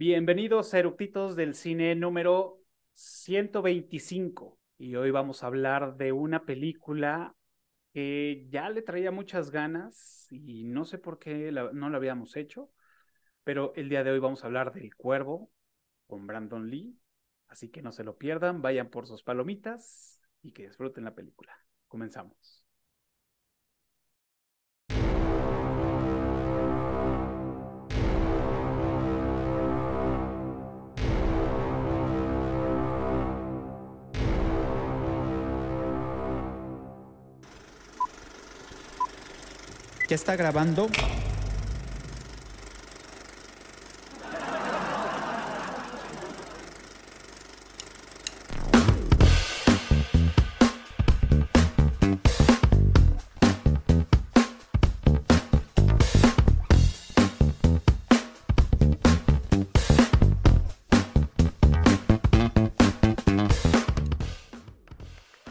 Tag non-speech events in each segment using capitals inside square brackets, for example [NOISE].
Bienvenidos a Eructitos del Cine número 125. Y hoy vamos a hablar de una película que ya le traía muchas ganas y no sé por qué no la habíamos hecho, pero el día de hoy vamos a hablar del Cuervo con Brandon Lee. Así que no se lo pierdan, vayan por sus palomitas y que disfruten la película. Comenzamos. ¿Ya está grabando?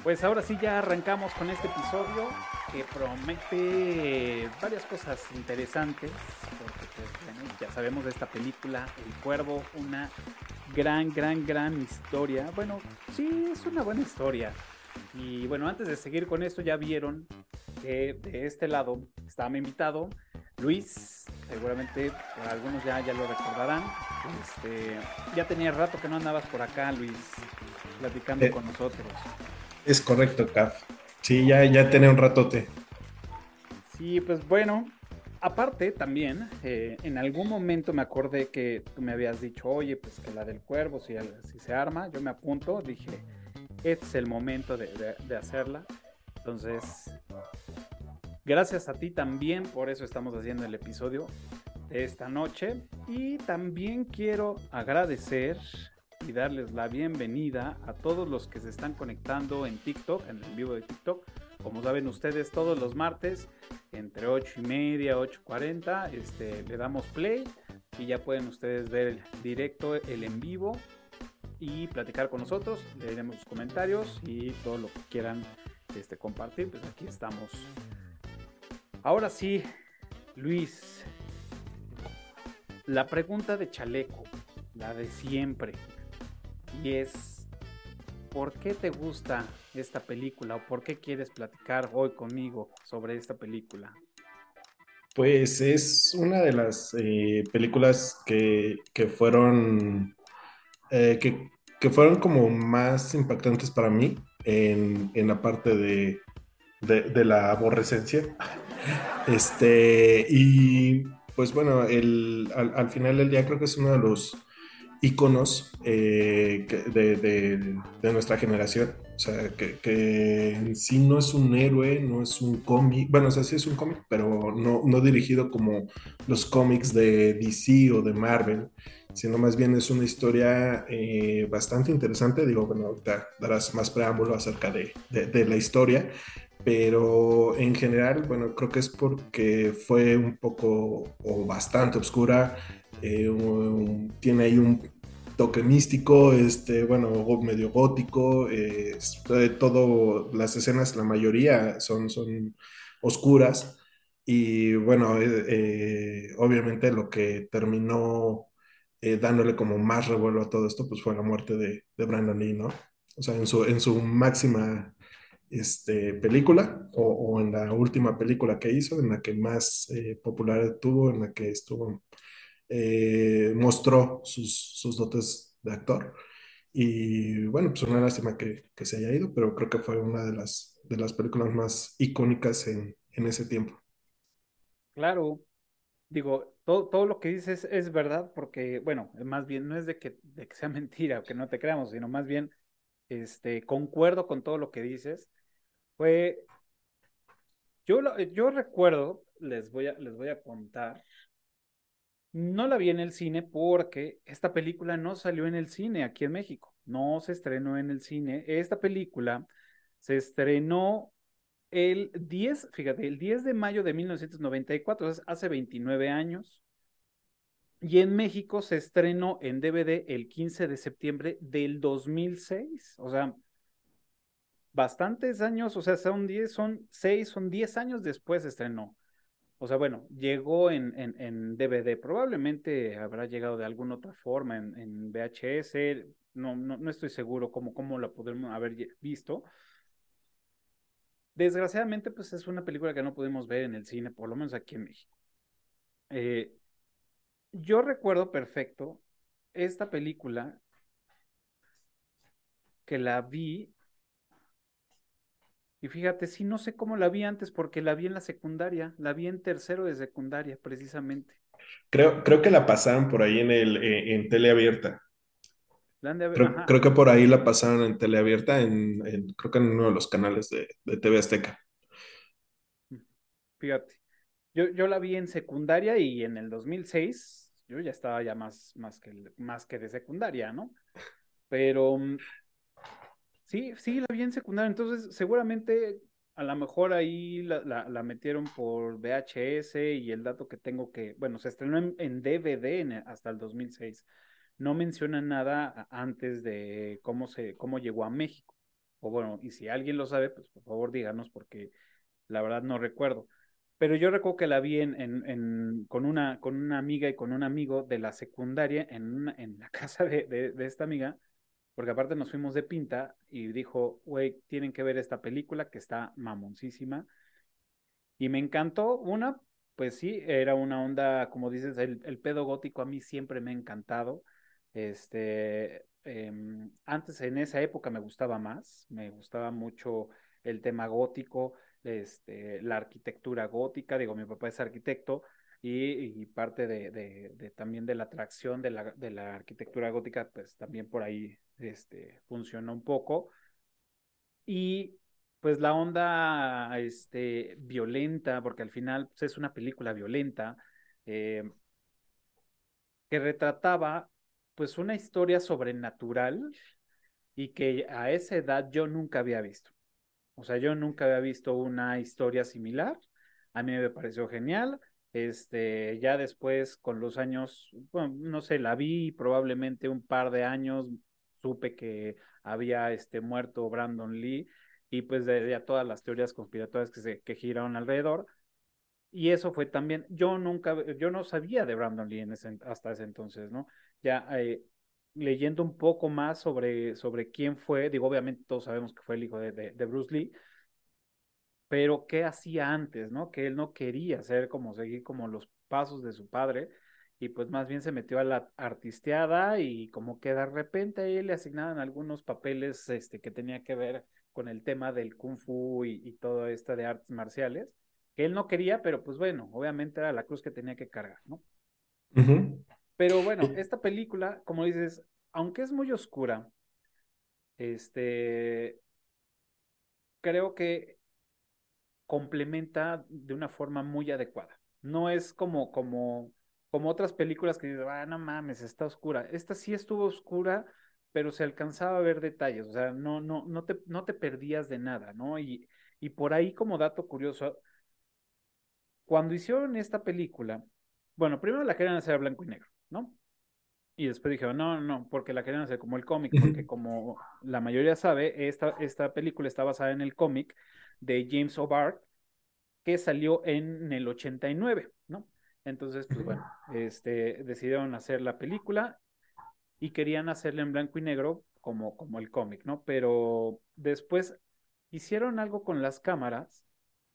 Pues ahora sí ya arrancamos con este episodio que promete varias cosas interesantes, porque pues, ya sabemos de esta película, El Cuervo, una gran, gran, gran historia. Bueno, sí, es una buena historia. Y bueno, antes de seguir con esto, ya vieron que de este lado estaba mi invitado, Luis, seguramente algunos ya, ya lo recordarán. Este, ya tenía rato que no andabas por acá, Luis, platicando eh, con nosotros. Es correcto, Caf. Sí, ya, ya tenía un ratote. Sí, pues bueno, aparte también, eh, en algún momento me acordé que tú me habías dicho, oye, pues que la del cuervo, si, si se arma, yo me apunto, dije, este es el momento de, de hacerla. Entonces, gracias a ti también, por eso estamos haciendo el episodio de esta noche. Y también quiero agradecer y darles la bienvenida a todos los que se están conectando en TikTok, en el vivo de TikTok. Como saben ustedes, todos los martes, entre 8 y media, 8.40, este, le damos play y ya pueden ustedes ver el directo, el en vivo y platicar con nosotros. Leeremos sus comentarios y todo lo que quieran este, compartir, pues aquí estamos. Ahora sí, Luis, la pregunta de chaleco, la de siempre y es ¿por qué te gusta esta película o por qué quieres platicar hoy conmigo sobre esta película? Pues es una de las eh, películas que, fueron eh, que, fueron como más impactantes para mí en, la parte de, la aborrecencia. [LAUGHS] Este, y pues bueno, el, al final del día creo que es uno de los íconos eh, de, nuestra generación. O sea, que, en sí no es un héroe, no es un cómic. Bueno, o sea, sí es un cómic, pero no, no dirigido como los cómics de DC o de Marvel, sino más bien es una historia eh, bastante interesante. Digo, bueno, ahorita darás más preámbulo acerca de, la historia, pero en general, bueno, creo que es porque fue un poco o bastante oscura, eh, tiene ahí un toque místico, este, bueno, medio gótico, eh, todo, las escenas, la mayoría son, son oscuras y bueno, eh, obviamente lo que terminó dándole como más revuelo a todo esto, pues fue la muerte de, de Brandon Lee, ¿no? O sea, en su, en su máxima este, película o, o, en la última película que hizo, en la que más popular tuvo, en la que estuvo eh, mostró sus, dotes de actor. Y bueno, pues una lástima que, se haya ido, pero creo que fue una de las, de las películas más icónicas en, ese tiempo. Claro, digo, todo, todo lo que dices es verdad, porque, bueno, más bien no es de que, de que sea [LAUGHS] mentira o que no te creamos, sino más bien, este, concuerdo con todo lo que dices. Fue, yo, yo recuerdo, les voy a, les voy a contar, no la vi en el cine porque esta película no salió en el cine aquí en México, no se estrenó en el cine. Esta película se estrenó el 10, fíjate, el 10 de mayo de 1994, hace 29 años. Y en México se estrenó en DVD el 15 de septiembre del 2006. O sea, bastantes años, o sea, son 10, son 6, son 10 años después se estrenó. O sea, bueno, llegó en, en, DVD, probablemente habrá llegado de alguna otra forma en, en VHS, no, no, no, estoy seguro cómo, cómo la podemos haber visto. Desgraciadamente, pues es una película que no pudimos ver en el cine, por lo menos aquí en México. Eh, yo recuerdo perfecto esta película que la vi y fíjate, sí, no sé cómo la vi antes porque la vi en la secundaria, la vi en tercero de secundaria, precisamente. Creo, creo que la pasaron por ahí en, el, eh, en teleabierta. Creo, creo, que por ahí la pasaron en teleabierta, en, en, creo que en uno de los canales de, de TV Azteca. Fíjate, yo, yo la vi en secundaria y en el 2006 yo ya estaba ya más, más, que, más que de secundaria, ¿no? Pero mm, Sí, sí, la vi en secundaria, entonces seguramente a lo mejor ahí la, la, metieron por VHS y el dato que tengo que, bueno, se estrenó en, DVD hasta el 2006. No menciona nada antes de cómo, se, cómo llegó a México. O bueno, y si alguien lo sabe, pues por favor díganos porque la verdad no recuerdo. Pero yo recuerdo que la vi en, en, con, una, con una amiga y con un amigo de la secundaria en, en la [LAUGHS] casa de, de esta amiga porque aparte nos fuimos de pinta y dijo, güey, tienen que ver esta película que está mamoncísima. Y me encantó una, pues sí, era una onda, como dices, el, pedo gótico a mí siempre me ha encantado. Este, em, antes en esa época me gustaba más, me gustaba mucho el tema gótico, este, la arquitectura gótica, digo, mi papá es arquitecto, y, parte de, también de la atracción de la, de la arquitectura gótica, pues también por ahí este, funcionó un poco. Y pues la onda este, violenta, porque al final pues, es una película violenta, eh, que retrataba pues una historia sobrenatural y que a esa edad yo nunca había visto. O sea, yo nunca había visto una historia similar. A mí me pareció genial. Este, ya después, con los años, no sé, la vi probablemente un par de años, supe que había este, muerto Brandon Lee y pues de, ya todas las teorías conspiratorias que, se, que giraron alrededor. Y eso fue también, yo nunca, yo no sabía de Brandon Lee hasta ese entonces, ¿no? Ya eh, leyendo un poco más sobre, sobre quién fue, digo, obviamente todos sabemos que fue el hijo de, de Bruce Lee, pero ¿qué hacía antes, no? Que él no quería hacer como seguir como los pasos de su padre y pues más bien se metió a la artisteada y como que de repente a él le asignaban algunos papeles este, que tenía que ver con el tema del kung fu y, todo esto de artes marciales, que él no quería, pero pues bueno, obviamente era la cruz que tenía que cargar, ¿no? Pero bueno, esta película, como dices, aunque es muy oscura, este, creo que complementa de una forma muy adecuada. No es como, como, como otras películas que dices, ah, no mames, está oscura. Esta sí estuvo oscura, pero se alcanzaba a ver detalles, o sea, no, no, no te, no te perdías de nada, ¿no? Y, y por ahí, como dato curioso, cuando hicieron esta película, bueno, primero la querían hacer a blanco y negro, ¿no? Y después dijeron, no, no, porque la querían hacer como el cómic, porque [LAUGHS] como la mayoría sabe, esta, esta película está basada en el cómic de James O'Barr, que salió en el 89, ¿no? Entonces, pues bueno, este, decidieron hacer la película y querían hacerla en blanco y negro como, el cómic, ¿no? Pero después hicieron algo con las cámaras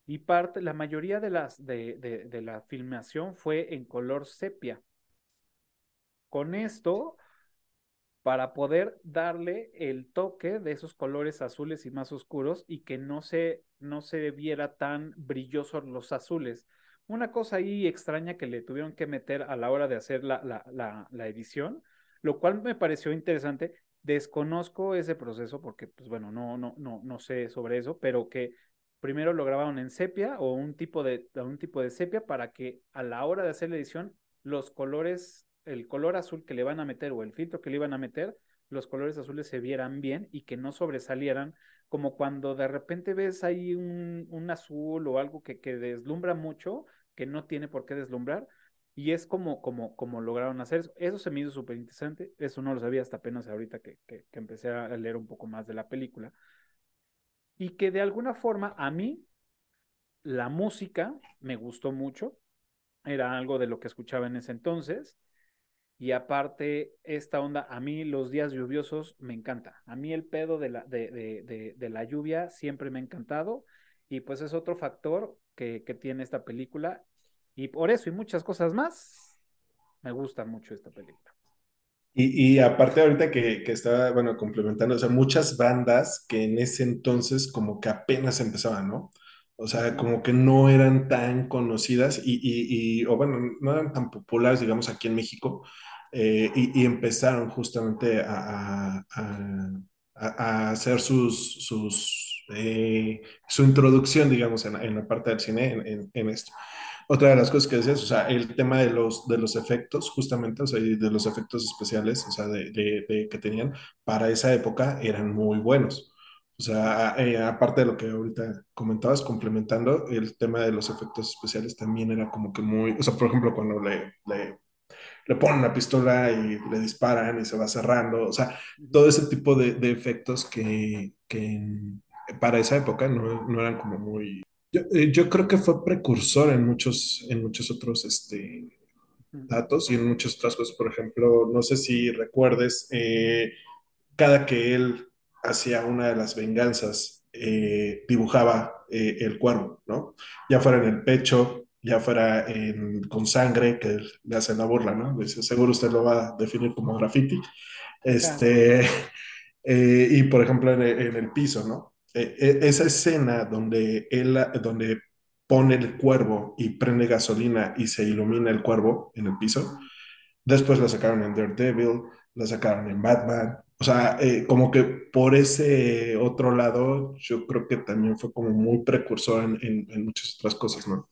y parte, la mayoría de, las, de, de la filmación fue en color sepia. Con esto para poder darle el toque de esos colores azules y más oscuros y que no se, no se viera tan brillosos los azules. Una cosa ahí extraña que le tuvieron que meter a la hora de hacer la, la, la, edición, lo cual me pareció interesante. Desconozco ese proceso porque, pues bueno, no, no, no, no sé sobre eso, pero que primero lo grabaron en sepia o un tipo de, un tipo de sepia para que a la hora de hacer la edición los colores el color azul que le van a meter o el filtro que le iban a meter, los colores azules se vieran bien y que no sobresalieran, como cuando de repente ves ahí un, un azul o algo que, que, deslumbra mucho, que no tiene por qué deslumbrar, y es como, como, como lograron hacer eso. Eso se me hizo súper interesante, eso no lo sabía hasta apenas ahorita que, que, que empecé a leer un poco más de la película, y que de alguna forma a mí la música me gustó mucho, era algo de lo que escuchaba en ese entonces. Y aparte, esta onda, a mí los días lluviosos me encanta. A mí el pedo de la, de, de, de, la lluvia siempre me ha encantado. Y pues es otro factor que, que, tiene esta película. Y por eso y muchas cosas más, me gusta mucho esta película. Y, y aparte ahorita que, que, estaba, bueno, complementando, o sea, muchas bandas que en ese entonces como que apenas empezaban, ¿no? O sea, como que no eran tan conocidas y, y, y, o bueno, no eran tan populares, digamos, aquí en México, eh, y, empezaron justamente a, a, a, hacer sus, sus, eh, su introducción, digamos, en, en, la parte del cine, en, en, esto. Otra de las cosas que decías, o sea, el tema de los, de los efectos, justamente, o sea, de los efectos especiales, o sea, de, de, de que tenían para esa época eran muy buenos. O sea, eh, aparte de lo que ahorita comentabas, complementando, el tema de los efectos especiales también era como que muy, o sea, por ejemplo, cuando le, le, le ponen la pistola y le disparan y se va cerrando, o sea, todo ese tipo de, de efectos que, que, para esa época no, no eran como muy... Yo, eh, yo, creo que fue precursor en muchos, en muchos otros este, datos y en muchas otras cosas. Por ejemplo, no sé si recuerdes, eh, cada que él hacia una de las venganzas, eh, dibujaba eh, el cuervo, ¿no? Ya fuera en el pecho, ya fuera en, con sangre, que le hace la burla, ¿no? Dice, seguro usted lo va a definir como graffiti. Este, [LAUGHS] eh, y por ejemplo en el, en el piso, ¿no? Esa escena donde él, donde pone el cuervo y prende gasolina y se ilumina el cuervo en el piso, después la sacaron en Daredevil, la sacaron en Batman, o sea, eh, como que por ese otro lado, yo creo que también fue como muy precursor en, en, muchas otras cosas, ¿no?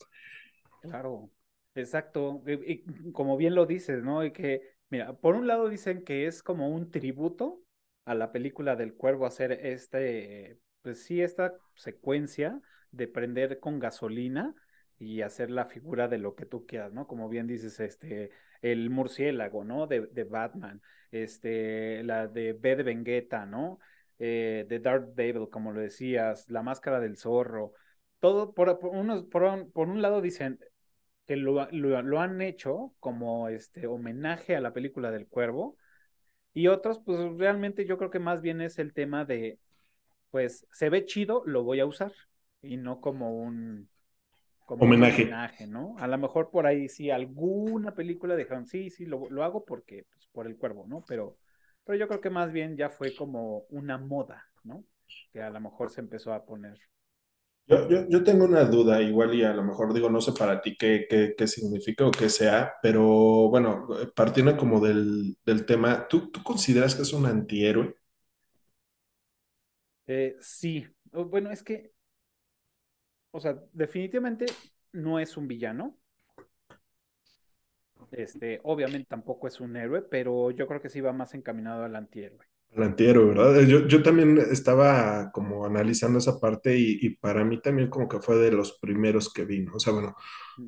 Claro, exacto. Y, como bien lo dices, ¿no? Y que, mira, por un lado dicen que es como un tributo a la película del cuervo hacer este, pues sí, esta secuencia de prender con gasolina y hacer la figura de lo que tú quieras, ¿no? Como bien dices, este, el murciélago, ¿no? De, de Batman, este, la de B de Vengueta, ¿no? Eh, de Dark Devil, como lo decías, la máscara del zorro, todo, por, por, unos, por, un, por un lado dicen que lo, lo, lo, han hecho como este homenaje a la película del cuervo, y otros, pues realmente yo creo que más bien es el tema de, pues, se ve chido, lo voy a usar, y no como un homenaje. homenaje. ¿no? A lo mejor por ahí sí alguna película dejaron, sí, sí, lo, lo hago porque, pues, por el cuervo, ¿no? Pero, pero yo creo que más bien ya fue como una moda, ¿no? Que a lo mejor se empezó a poner. Yo, yo, yo tengo una duda, igual y a lo mejor digo, no sé para ti qué, qué, qué significa o qué sea, pero bueno, partiendo como del, del tema, ¿tú, ¿tú consideras que es un antihéroe? Eh, sí, bueno, es que o sea, definitivamente no es un villano. Este, obviamente tampoco es un héroe, pero yo creo que sí va más encaminado al antihéroe. Al antihéroe, ¿verdad? Yo, yo también estaba como analizando esa parte y, y, para mí también como que fue de los primeros que vi, ¿no? O sea, bueno,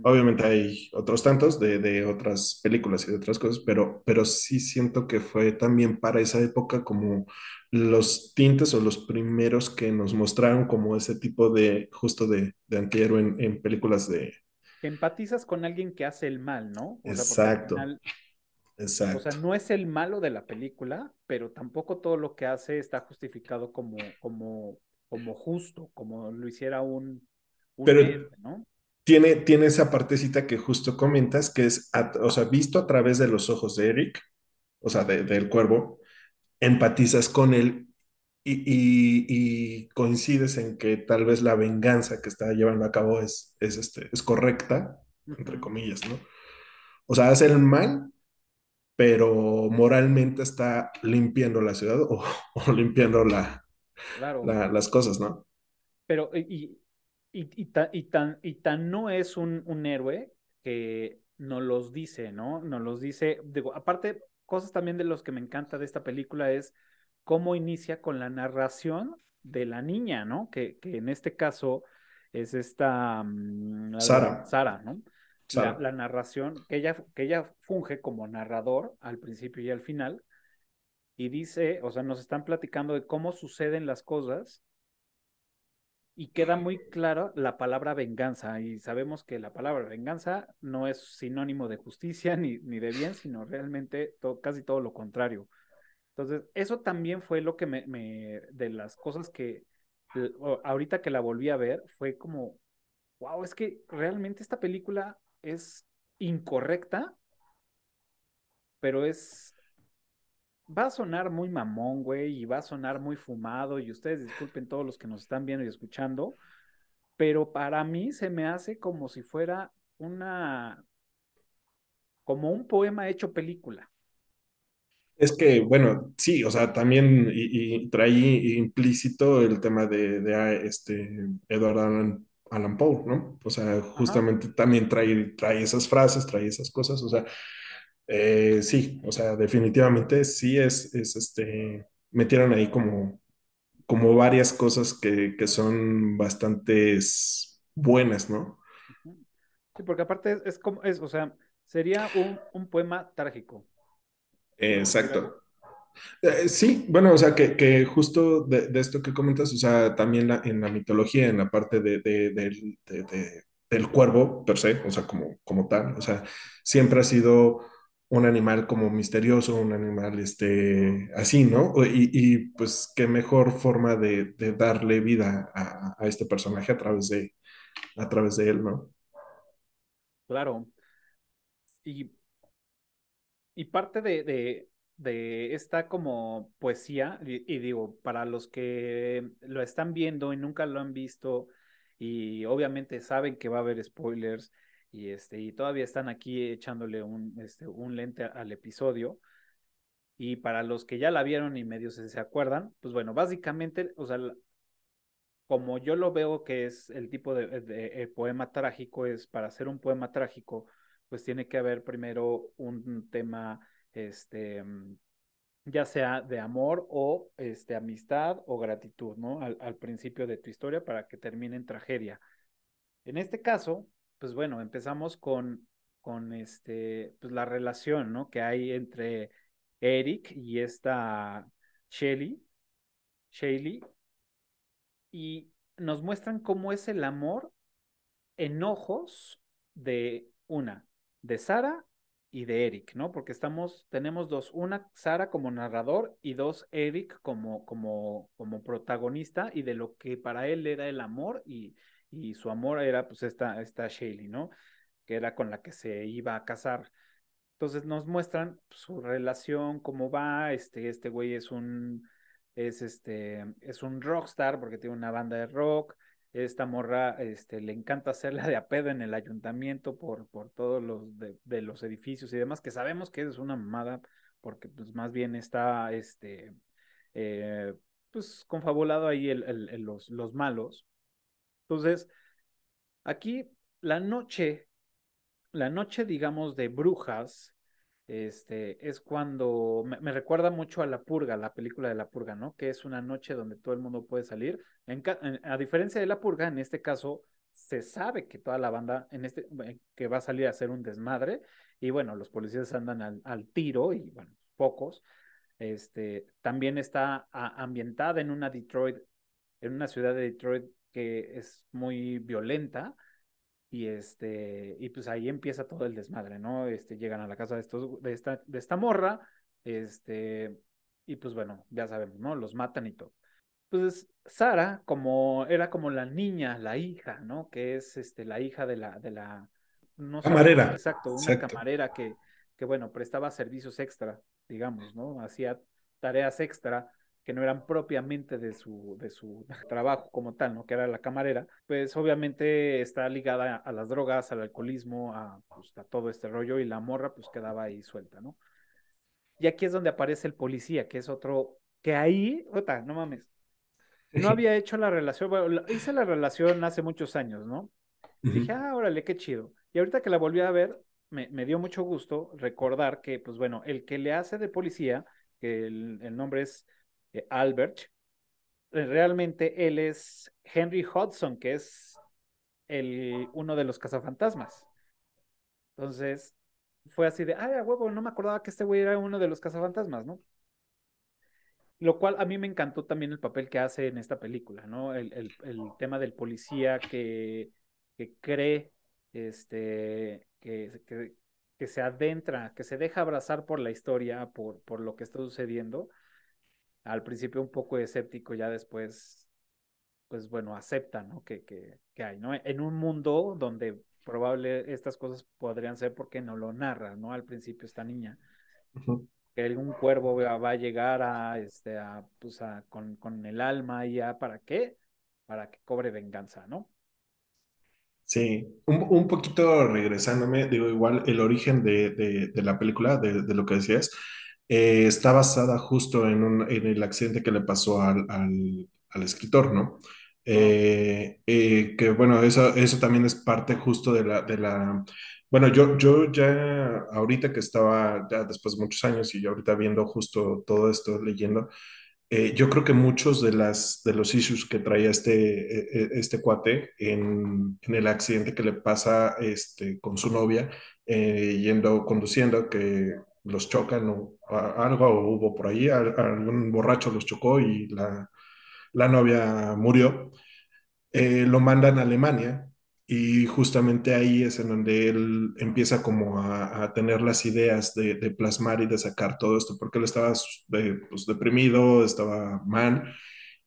obviamente hay otros tantos de, de, otras películas y de otras cosas, pero, pero sí siento que fue también para esa época como los tintes o los primeros que nos mostraron como ese tipo de, justo de, de antihéroe en, en películas de... Empatizas con alguien que hace el mal, ¿no? O Exacto. Sea, Exacto. O sea, no es el malo de la película, pero tampoco todo lo que hace está justificado como, como, como justo, como lo hiciera un, un pero héroe, ¿no? Tiene, tiene esa partecita que justo comentas, que es, a, o sea, visto a través de los ojos de Eric, o sea, de, del cuervo, empatizas con él y, y, y, coincides en que tal vez la venganza que está llevando a cabo es, es, este, es correcta, entre comillas, ¿no? O sea, hace el mal, pero moralmente está limpiando la ciudad o, [LAUGHS] o limpiando la, claro. la, las cosas, ¿no? Pero, y, y, tan, y, tan, y tan no es un, un héroe que nos los dice, ¿no? Nos los dice, digo, aparte, cosas también de los que me encanta de esta película es cómo inicia con la narración de la niña, ¿no? Que, que en este caso es esta um, Sara. Sara, ¿no? La, la, narración, que ella, que ella funge como narrador al principio y al final, y dice, o sea, nos están platicando de cómo suceden las cosas y queda muy clara la palabra venganza. Y sabemos que la palabra venganza no es sinónimo de justicia [LAUGHS] ni, ni de bien, sino realmente casi todo lo contrario. Entonces, eso también fue lo que me, me, de las cosas que ahorita que la volví a ver, fue como, wow, es que realmente esta película es incorrecta, pero es, va a sonar muy mamón, güey, y va a sonar muy fumado, y ustedes disculpen todos los que nos están viendo y escuchando, pero para mí se me hace como si fuera una, como un poema hecho película. Es que, bueno, sí, o sea, también y, trae implícito el tema de, de ah, este Edward Allan, Poe, ¿no? O sea, justamente también trae, trae esas frases, trae esas cosas, o sea, eh, sí, o sea, definitivamente sí es, es este, metieron ahí como, como varias cosas que, que son bastantes buenas, ¿no? Sí, porque aparte es, como, es, o sea, sería un, un poema trágico exacto. Eh, sí, bueno, o sea, que, justo de, esto que comentas, o sea, también en la mitología, en la parte de, del cuervo per se, o sea, como, como tal, o sea, siempre ha sido un animal como misterioso, un animal este, así, ¿no? Y, pues qué mejor forma de, darle vida a, este personaje a través de, a través de él, ¿no? Claro. Y y parte de, de, esta como poesía, y, digo, para los que lo están viendo y nunca lo han visto, y obviamente saben que va a haber spoilers, y, este, y todavía están aquí echándole un, este, un lente al episodio. Y para los que ya la vieron y medio se, se acuerdan, pues bueno, básicamente, o sea, como yo lo veo que es el tipo de, de, poema trágico, es para hacer un poema trágico, pues tiene que haber primero un tema, este, mm, ya sea de amor o este, amistad o gratitud, ¿no? Al, principio de tu historia para que termine en tragedia. En este caso, pues bueno, empezamos con, con este, pues la relación, ¿no? Que hay entre Eric y esta Shelly, Shelly, y nos muestran cómo es el amor en ojos de una, de Sara y de Eric, ¿no? Porque estamos, tenemos dos, una Sara como narrador y dos Eric como, como, como protagonista y de lo que para él era el amor y, y su amor era pues esta, esta Shaley, ¿no? Que era con la que se iba a casar. Entonces nos muestran su relación, cómo va, este, este güey es un, es este, es un rockstar porque tiene una banda de rock, esta morra este, le encanta hacerla de a pedo en el ayuntamiento por, por todos los de, los edificios y demás, que sabemos que es una mamada, porque pues más bien está este eh, pues confabulado ahí el, los, los malos. Entonces, aquí la noche, la noche, digamos, de brujas, este, es cuando me, recuerda mucho a La Purga, la película de La Purga, ¿no? Que es una noche donde todo el mundo puede salir. a diferencia de La Purga, en este caso se sabe que toda la banda en este eh, que va a salir a hacer un desmadre y bueno, los policías andan al, tiro y bueno, pocos. Este, también está ambientada en una Detroit, en una ciudad de Detroit que es muy violenta y este, y pues ahí empieza todo el desmadre, ¿no? Este, llegan a la casa de estos, de esta, de esta morra, este, y pues bueno, ya sabemos, ¿no? Los matan y todo. Entonces, Sara, como era como la niña, la hija, ¿no? Que es este, la hija de la, de la, no camarera. exacto, una camarera que, que, bueno, prestaba servicios extra, digamos, ¿no? Hacía tareas extra que no eran propiamente de su, de su [LAUGHS] trabajo como tal, ¿no? Que era la camarera, pues obviamente está ligada a las drogas, al alcoholismo, a, pues, a todo este rollo, y la morra pues quedaba ahí suelta, ¿no? Y aquí es donde aparece el policía, que es otro, que ahí, no mames, no [LAUGHS] había hecho la relación, bueno, hice la relación hace muchos años, ¿no? Dije, ah, órale, qué chido. Y ahorita que la volví a ver, me, me, dio mucho gusto recordar que, pues bueno, el que le hace de policía, que el nombre es eh, Albert, eh, realmente él es Henry Hudson, que es el, uno de los cazafantasmas. Entonces, fue así de, ay, a huevo, no me acordaba que este güey era uno de los cazafantasmas, ¿no? Lo cual a mí me encantó también el papel que hace en esta película, ¿no? El, el, tema del policía que, que cree este, que, que, que, se adentra, que se deja abrazar por la historia, por, por lo que está sucediendo. Al principio un poco escéptico, ya después, pues bueno, acepta, ¿no? Que, que, que hay, ¿no? En un mundo donde probable estas cosas podrían ser porque no lo narra, ¿no? Al principio esta niña. Que algún cuervo va a llegar a, este, a, pues a, con, con el alma ya, ¿para qué? Para que cobre venganza, ¿no? Sí, un, un, poquito regresándome, digo, igual el origen de, de, de la película, de, de, lo que decías, eh, está basada justo en, un, en, el accidente que le pasó al, al, al escritor, ¿no? Eh, eh, que bueno, eso, eso también es parte justo de la, de la... Bueno, yo, yo ya ahorita que estaba, ya después de muchos años y ahorita viendo justo todo esto, leyendo, eh, yo creo que muchos de, las, de los issues que traía este, e, e, este cuate en, en el accidente que le pasa este, con su novia, eh, yendo, conduciendo, que los chocan o algo hubo por ahí, algún borracho los chocó y la, la novia murió, eh, lo mandan a Alemania y justamente ahí es en donde él empieza como a, tener las ideas de, plasmar y de sacar todo esto, porque él estaba pues, deprimido, estaba mal,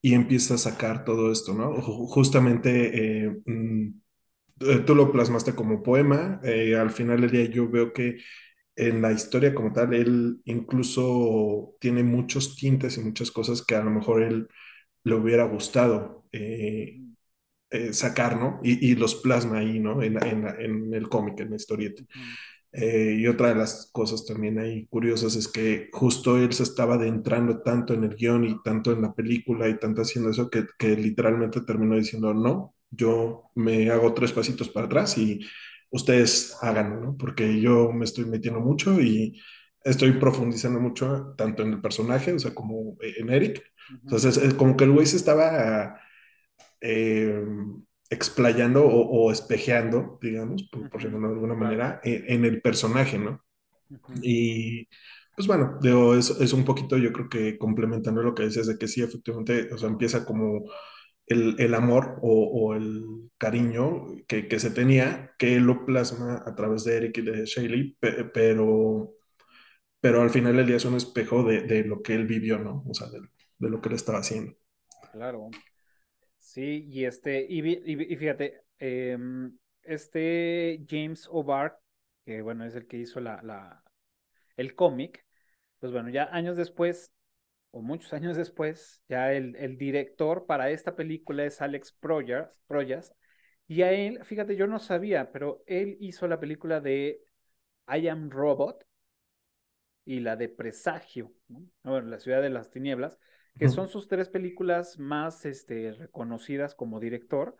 y empieza a sacar todo esto, ¿no? Justamente eh, mm, eh, tú lo plasmaste como poema, eh, al final del día yo veo que en la historia como tal, él incluso tiene muchos tintes y muchas cosas que a lo mejor él le hubiera gustado. Eh, eh, sacar, ¿no? Y, los plasma ahí, ¿no? En, en, en el cómic, en la historieta. Eh, y otra de las cosas también ahí curiosas es que justo él se estaba adentrando tanto en el guion y tanto en la película y tanto haciendo eso que literalmente terminó diciendo, no, yo me hago tres pasitos para atrás y ustedes háganlo, ¿no? Porque yo me estoy metiendo mucho y estoy profundizando mucho tanto en el personaje, o sea, como en Eric. Entonces, es como que el güey se estaba eh, explayando o, o, espejeando, digamos, por, por llamarlo de alguna manera, en, en, el personaje, ¿no? Uh -huh. Y pues bueno, digo, es, es, un poquito, yo creo que complementando lo que decías de que sí, efectivamente, o sea, empieza como el, el amor o, o, el cariño que, que, se tenía, que lo plasma a través de Eric y de Shaylee, pero, pero al final el día es un espejo de, de lo que él vivió, ¿no? O sea, de, de lo que él estaba haciendo. Claro. Sí, y este, y, y, y fíjate, eh, este James O'Barr, que bueno, es el que hizo la, la el cómic, pues bueno, ya años después, o muchos años después, ya el, el director para esta película es Alex Proyas, Proyas, y a él, fíjate, yo no sabía, pero él hizo la película de I Am Robot y la de Presagio, ¿no? Bueno, la ciudad de las tinieblas, que son sus tres películas más este, reconocidas como director,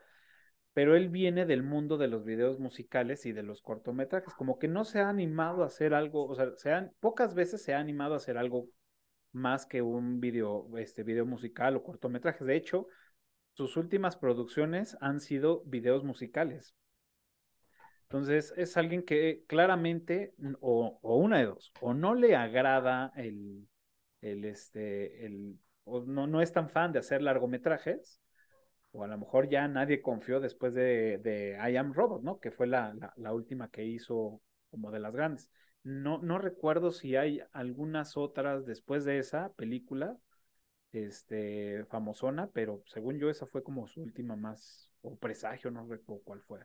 pero él viene del mundo de los videos musicales y de los cortometrajes, como que no se ha animado a hacer algo, o sea, se han, pocas veces se ha animado a hacer algo más que un video, este, video musical o cortometrajes. De hecho, sus últimas producciones han sido videos musicales. Entonces, es alguien que claramente, o, o una de dos, o no le agrada el, el, este, el o no, no es tan fan de hacer largometrajes, o a lo mejor ya nadie confió después de, de I Am Robot, ¿no? Que fue la, la, la, última que hizo como de las grandes. No, no recuerdo si hay algunas otras después de esa película, este, famosona, pero según yo esa fue como su última más, o presagio, no recuerdo cuál fue,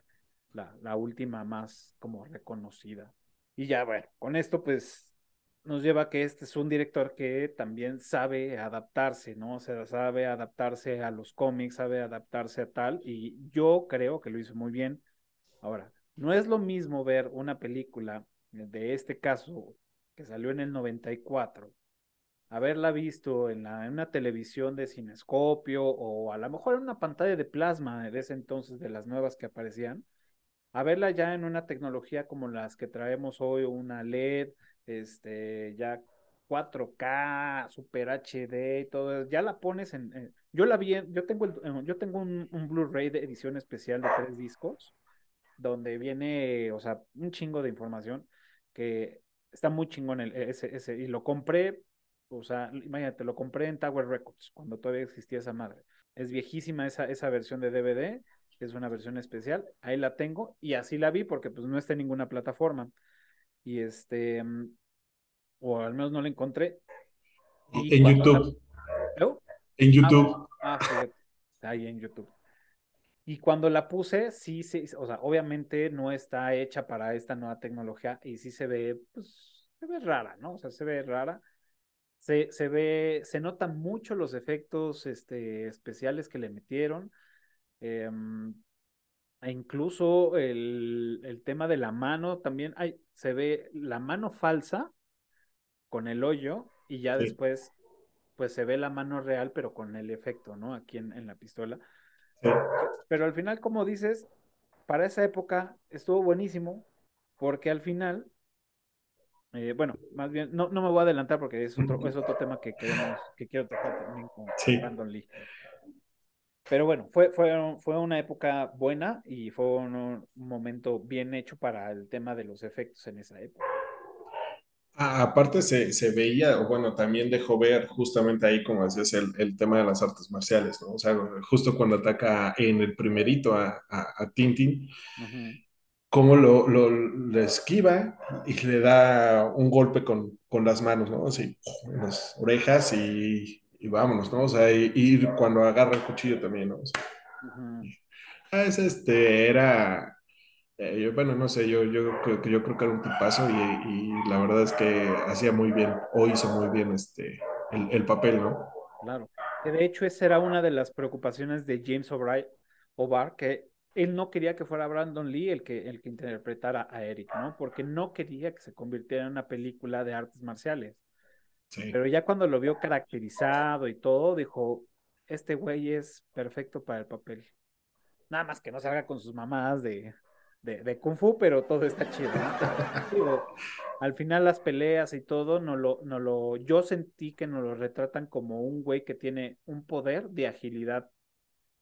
la, la última más como reconocida. Y ya, bueno, con esto pues nos lleva a que este es un director que también sabe adaptarse, ¿no? O sea, sabe adaptarse a los cómics, sabe adaptarse a tal, y yo creo que lo hizo muy bien. Ahora, no es lo mismo ver una película de este caso que salió en el 94, haberla visto en, la, en una televisión de cinescopio o a lo mejor en una pantalla de plasma de ese entonces de las nuevas que aparecían, a verla ya en una tecnología como las que traemos hoy, una LED, este, ya 4K, Super HD y todo, ya la pones en, eh, yo la vi, yo tengo, el, yo tengo un, un Blu-ray de edición especial de tres discos, donde viene, o sea, un chingo de información que está muy chingón el, ese, ese, y lo compré o sea, imagínate, lo compré en Tower Records cuando todavía existía esa madre. Es viejísima esa, esa versión de DVD, es una versión especial, ahí la tengo y así la vi porque pues no está en ninguna plataforma. Y este, mm, o al menos no la encontré. en YouTube. En ah, YouTube. Ah, está ahí en YouTube. Y cuando la puse, sí, sí, o sea, obviamente no está hecha para esta nueva tecnología y sí se ve, pues, se ve rara, ¿no? O sea, se ve rara. Se, se ve, se notan mucho los efectos este, especiales que le metieron. Em, e incluso el, el, tema de la mano también hay, se ve la mano falsa con el hoyo y ya después pues se ve la mano real pero con el efecto, ¿no? Aquí en, en la pistola. Pero al final, como dices, para esa época estuvo buenísimo porque al final, eh, bueno, más bien, no, no me voy a adelantar porque es otro, es otro tema que, queremos, que quiero tocar también con Brandon Lee. Pero bueno, fue, fue, fue una época buena y fue un, momento bien hecho para el tema de los efectos en esa época. Aparte se, se, veía, o bueno, también dejó ver justamente ahí, como decías, el, el, tema de las artes marciales, ¿no? O sea, justo cuando ataca en el primerito a, a, Tintin, cómo lo, lo, lo, esquiva y le da un golpe con, con las manos, ¿no? Así, en las orejas y y vámonos, ¿no? O sea, ir cuando agarra el cuchillo también, ¿no? Ah, es este, era, eh, yo, bueno, no sé, yo, yo, creo que, yo creo que era un tipazo y, y, la verdad es que hacía muy bien, o hizo muy bien este, el, el papel, ¿no? Claro, que de hecho esa era una de las preocupaciones de James O'Brien, O'Bar, que él no quería que fuera Brandon Lee el que, el que interpretara a Eric, ¿no? Porque no quería que se convirtiera en una película de artes marciales. Pero ya cuando lo vio caracterizado y todo, dijo, este güey es perfecto para el papel. Nada más que no salga con sus mamadas de, de, Kung Fu, pero todo está chido. [LAUGHS] al final las peleas y todo, no lo, no lo, yo sentí que nos lo retratan como un güey que tiene un poder de agilidad,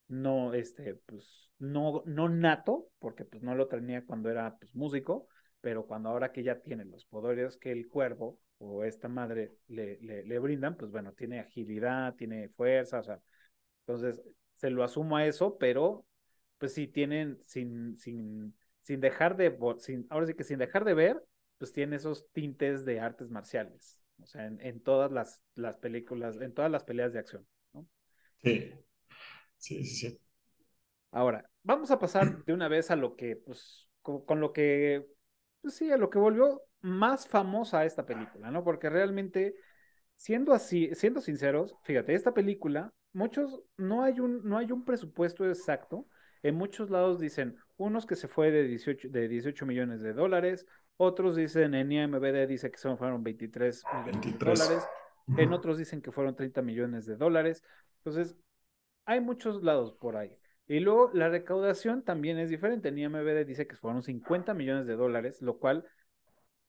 no, este, pues, no, no nato, porque pues no lo tenía cuando era pues músico, pero cuando ahora que ya tiene los poderes que el cuervo o esta madre le, le, brindan, pues bueno, tiene agilidad, tiene fuerza, o sea, entonces se lo asumo a eso, pero pues sí tienen, sin, sin, sin dejar de, sin, ahora sí que sin dejar de ver, pues tiene esos tintes de artes marciales, o sea, en, en todas las, las películas, en todas las peleas de acción, ¿no? Sí, sí, sí, sí. Ahora, vamos a pasar de una vez a lo que, pues, con, lo que, pues sí, a lo que volvió más famosa esta película, ¿no? Porque realmente, siendo así, siendo sinceros, fíjate, esta película, muchos, no hay un, no hay un presupuesto exacto. En muchos lados dicen, unos que se fue de 18, de 18 millones de dólares, otros dicen, en IMBD dice que son, fueron 23 millones de dólares, en otros dicen que fueron 30 millones de dólares. Entonces, hay muchos lados por ahí. Y luego la recaudación también es diferente. En IMBD dice que fueron 50 millones de dólares, lo cual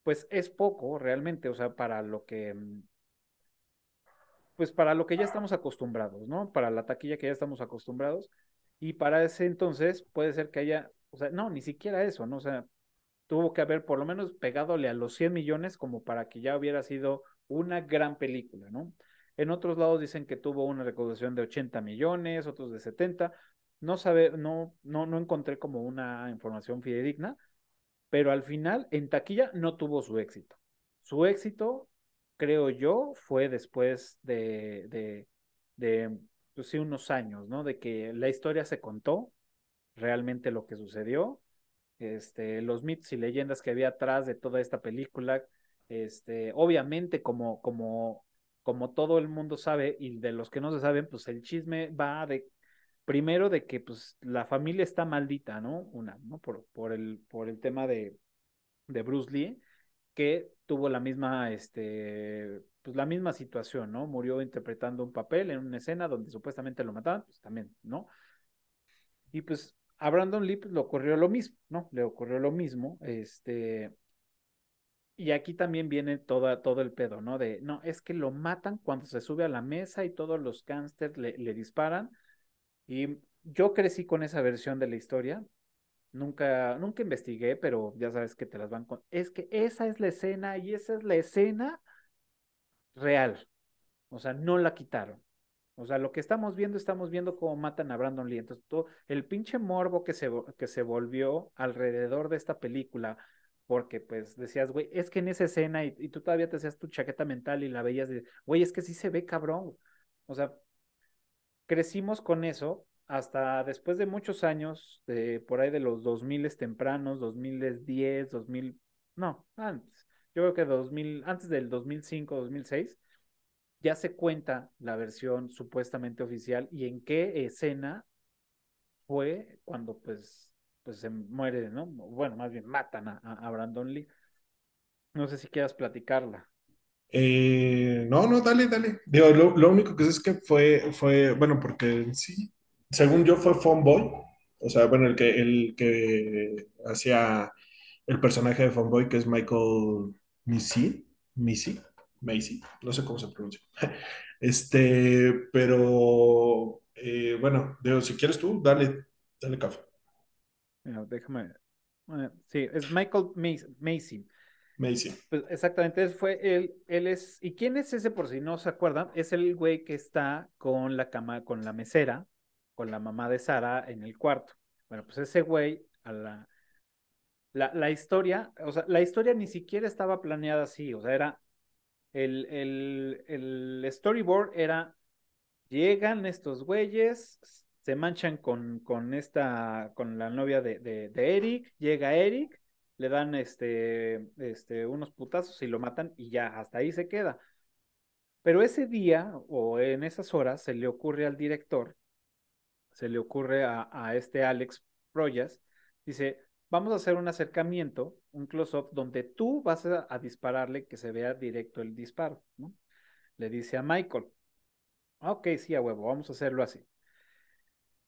pues es poco realmente, o sea, para lo que, pues para lo que ya estamos acostumbrados, ¿no? Para la taquilla que ya estamos acostumbrados. Y para ese entonces puede ser que haya, o sea, no, ni siquiera eso, ¿no? O sea, tuvo que haber por lo menos pegadole a los 100 millones como para que ya hubiera sido una gran película, ¿no? En otros lados dicen que tuvo una recaudación de 80 millones, otros de 70. No sabe, no, no, no encontré como una información fidedigna, pero al final en taquilla no tuvo su éxito. Su éxito, creo yo, fue después de, de, de pues sí, unos años, ¿no? De que la historia se contó, realmente lo que sucedió, este, los mitos y leyendas que había atrás de toda esta película, este, obviamente como, como, como todo el mundo sabe y de los que no se saben, pues el chisme va de primero de que pues la familia está maldita, ¿no? Una, ¿no? Por, por, el, por el tema de, de Bruce Lee, que tuvo la misma, este, pues la misma situación, ¿no? Murió interpretando un papel en una escena donde supuestamente lo mataban, pues también, ¿no? Y pues a Brandon Lee pues, le ocurrió lo mismo, ¿no? Le ocurrió lo mismo, este, y aquí también viene todo el pedo, ¿no? De, no, es que lo matan cuando se sube a la mesa y todos los gángsters le, le disparan y yo crecí con esa versión de la historia. Nunca, nunca investigué, pero ya sabes que te las van con. Es que esa es la escena y esa es la escena real. O sea, no la quitaron. O sea, lo que estamos viendo, estamos viendo cómo matan a Brandon Lee. Entonces, todo el pinche morbo que se, que se volvió alrededor de esta película, porque pues decías, güey, es que en esa escena, y, tú todavía te hacías tu chaqueta mental y la veías, güey, es que sí se ve cabrón. O sea, crecimos con eso hasta después de muchos años, de, por ahí de los 2000 tempranos, 2010, 2000, no, antes, yo creo que 2000, antes del 2005, 2006, ya se cuenta la versión supuestamente oficial y en qué escena fue cuando pues, pues se muere, ¿no? Bueno, más bien matan a, a Brandon Lee. No sé si quieras platicarla. Eh, no, no, dale, dale. Digo, lo, único que sé es que fue, fue, bueno, porque sí, según yo fue Boy, o sea, bueno, el que, el que hacía el personaje de Boy, que es Michael Missy, Missy, Macy, no sé cómo se pronuncia. [LAUGHS] Este, pero eh, bueno, digo, si quieres tú, dale, dale café. Mira, déjame. eh, sí, es Michael Macy. Macy. Macy. Pues exactamente, fue él, él es, ¿y quién es ese por si no se acuerdan? Es el güey que está con la cama, con la mesera, con la mamá de Sara en el cuarto. Bueno, pues ese güey, a la, la, la historia, o sea, la historia ni siquiera estaba planeada así, o sea, era, el, el, el storyboard era, llegan estos güeyes, se manchan con, con esta, con la novia de, de, Eric, llega Eric, le dan este, este, unos putazos y lo matan y ya, hasta ahí se queda. Pero ese día o en esas horas se le ocurre al director, se le ocurre a, a este Alex Proyas, dice, vamos a hacer un acercamiento, un close-up, donde tú vas a, dispararle que se vea directo el disparo, ¿no? Le dice a Michael, ok, sí, a huevo, vamos a hacerlo así.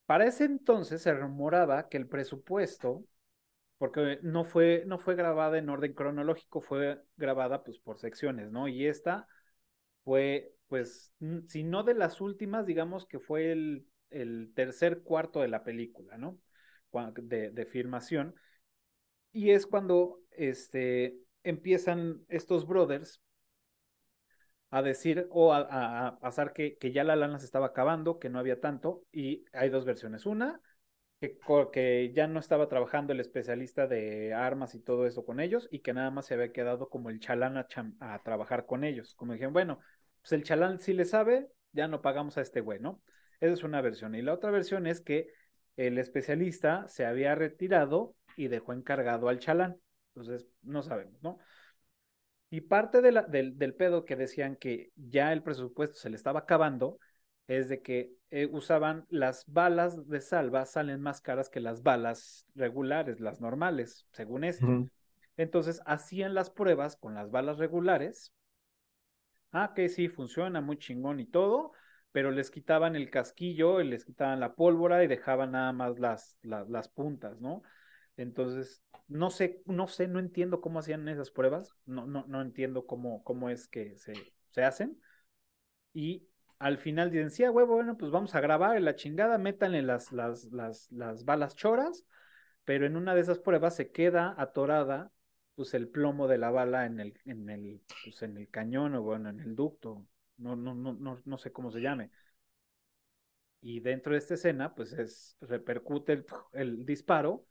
Para ese entonces se rumoraba que el presupuesto porque no fue, no fue grabada en orden cronológico, fue grabada pues por secciones, ¿no? Y esta fue, pues, si no de las últimas, digamos que fue el, el tercer cuarto de la película, ¿no? De, de, filmación. Y es cuando este, empiezan estos brothers a decir o a, a, pasar que, que, ya la lana se estaba acabando, que no había tanto, y hay dos versiones. Una, que, que, ya no estaba trabajando el especialista de armas y todo eso con ellos y que nada más se había quedado como el chalán a, a trabajar con ellos. Como dijeron, bueno, pues el chalán sí le sabe, ya no pagamos a este güey, ¿no? Esa es una versión. Y la otra versión es que el especialista se había retirado y dejó encargado al chalán. Entonces, no sabemos, ¿no? Y parte de la, del, del pedo que decían que ya el presupuesto se le estaba acabando es de que eh, usaban las balas de salva, salen más caras que las balas regulares, las normales, según esto. Uh -huh. Entonces hacían las pruebas con las balas regulares. Ah, que sí, funciona muy chingón y todo, pero les quitaban el casquillo, y les quitaban la pólvora y dejaban nada más las, las, las puntas, ¿no? Entonces, no sé, no sé, no entiendo cómo hacían esas pruebas, no, no, no entiendo cómo, cómo es que se, se hacen. Y al final dicen, sí, huevo, bueno, pues vamos a grabar en la chingada, métanle las, las, las, las balas choras, pero en una de esas pruebas se queda atorada pues el plomo de la bala en el, en el, pues, en el cañón o bueno, en el ducto, no, no, no, no, no sé cómo se llame. Y dentro de esta escena, pues es, repercute el, el disparo,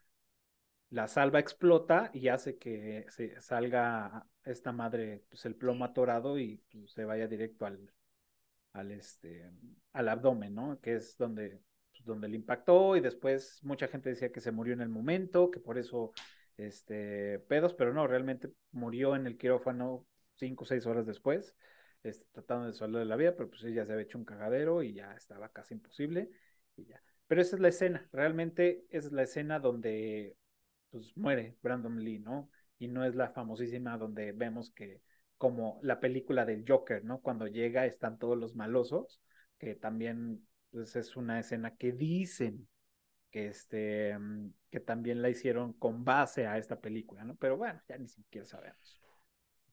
la salva explota y hace que se salga esta madre, pues el plomo atorado y pues, se vaya directo al, este, al abdomen, ¿no? Que es donde, pues, donde le impactó y después mucha gente decía que se murió en el momento, que por eso, este, pedos, pero no, realmente murió en el quirófano cinco o seis horas después, este, tratando de salvar la vida, pero pues ella se había hecho un cagadero y ya estaba casi imposible y ya. Pero esa es la escena, realmente es la escena donde pues muere Brandon Lee, ¿no? Y no es la famosísima donde vemos que como la película del Joker, ¿no? Cuando llega están todos los malosos, que también pues, es una escena que dicen que, este, que también la hicieron con base a esta película, ¿no? Pero bueno, ya ni siquiera sabemos.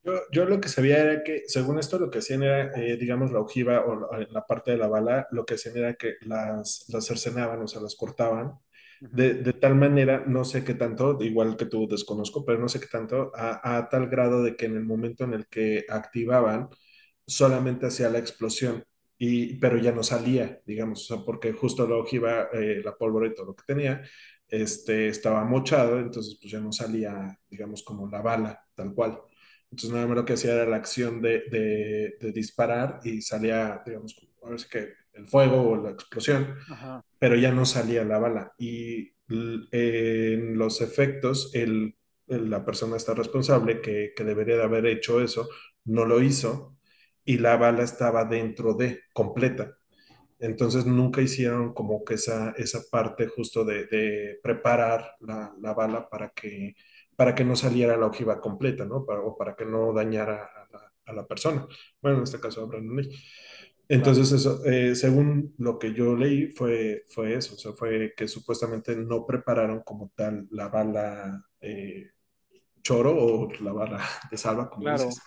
Yo, yo lo que sabía era que, según esto, lo que hacían era, eh, digamos, la ojiva o la, la, parte de la bala, lo que hacían era que las, las cercenaban, o sea, las cortaban de, de, tal manera, no sé qué tanto, igual que tú desconozco, pero no sé qué tanto, a, a, tal grado de que en el momento en el que activaban, solamente hacía la explosión, y, pero ya no salía, digamos, o sea, porque justo la ojiva, eh, la pólvora y todo lo que tenía, este, estaba mochado, entonces pues ya no salía, digamos, como la bala, tal cual. Entonces nada más lo que hacía era la acción de, de, disparar y salía, digamos, a ver si que el fuego o la explosión, Ajá, pero ya no salía la bala. Y en los efectos, el, la persona está responsable que, que debería de haber hecho eso, no lo hizo y la bala estaba dentro de, completa. Entonces nunca hicieron como que esa, esa parte justo de, preparar la, la bala para que, para que no saliera la ojiva completa, ¿no? O para que no dañara a la, persona. Bueno, en este caso Brandon Lee. Entonces, eso, eh, según lo que yo leí, fue, fue eso, o sea, fue que supuestamente no prepararon como tal la bala eh, choro o la bala [LAUGHS] de salva, como dices.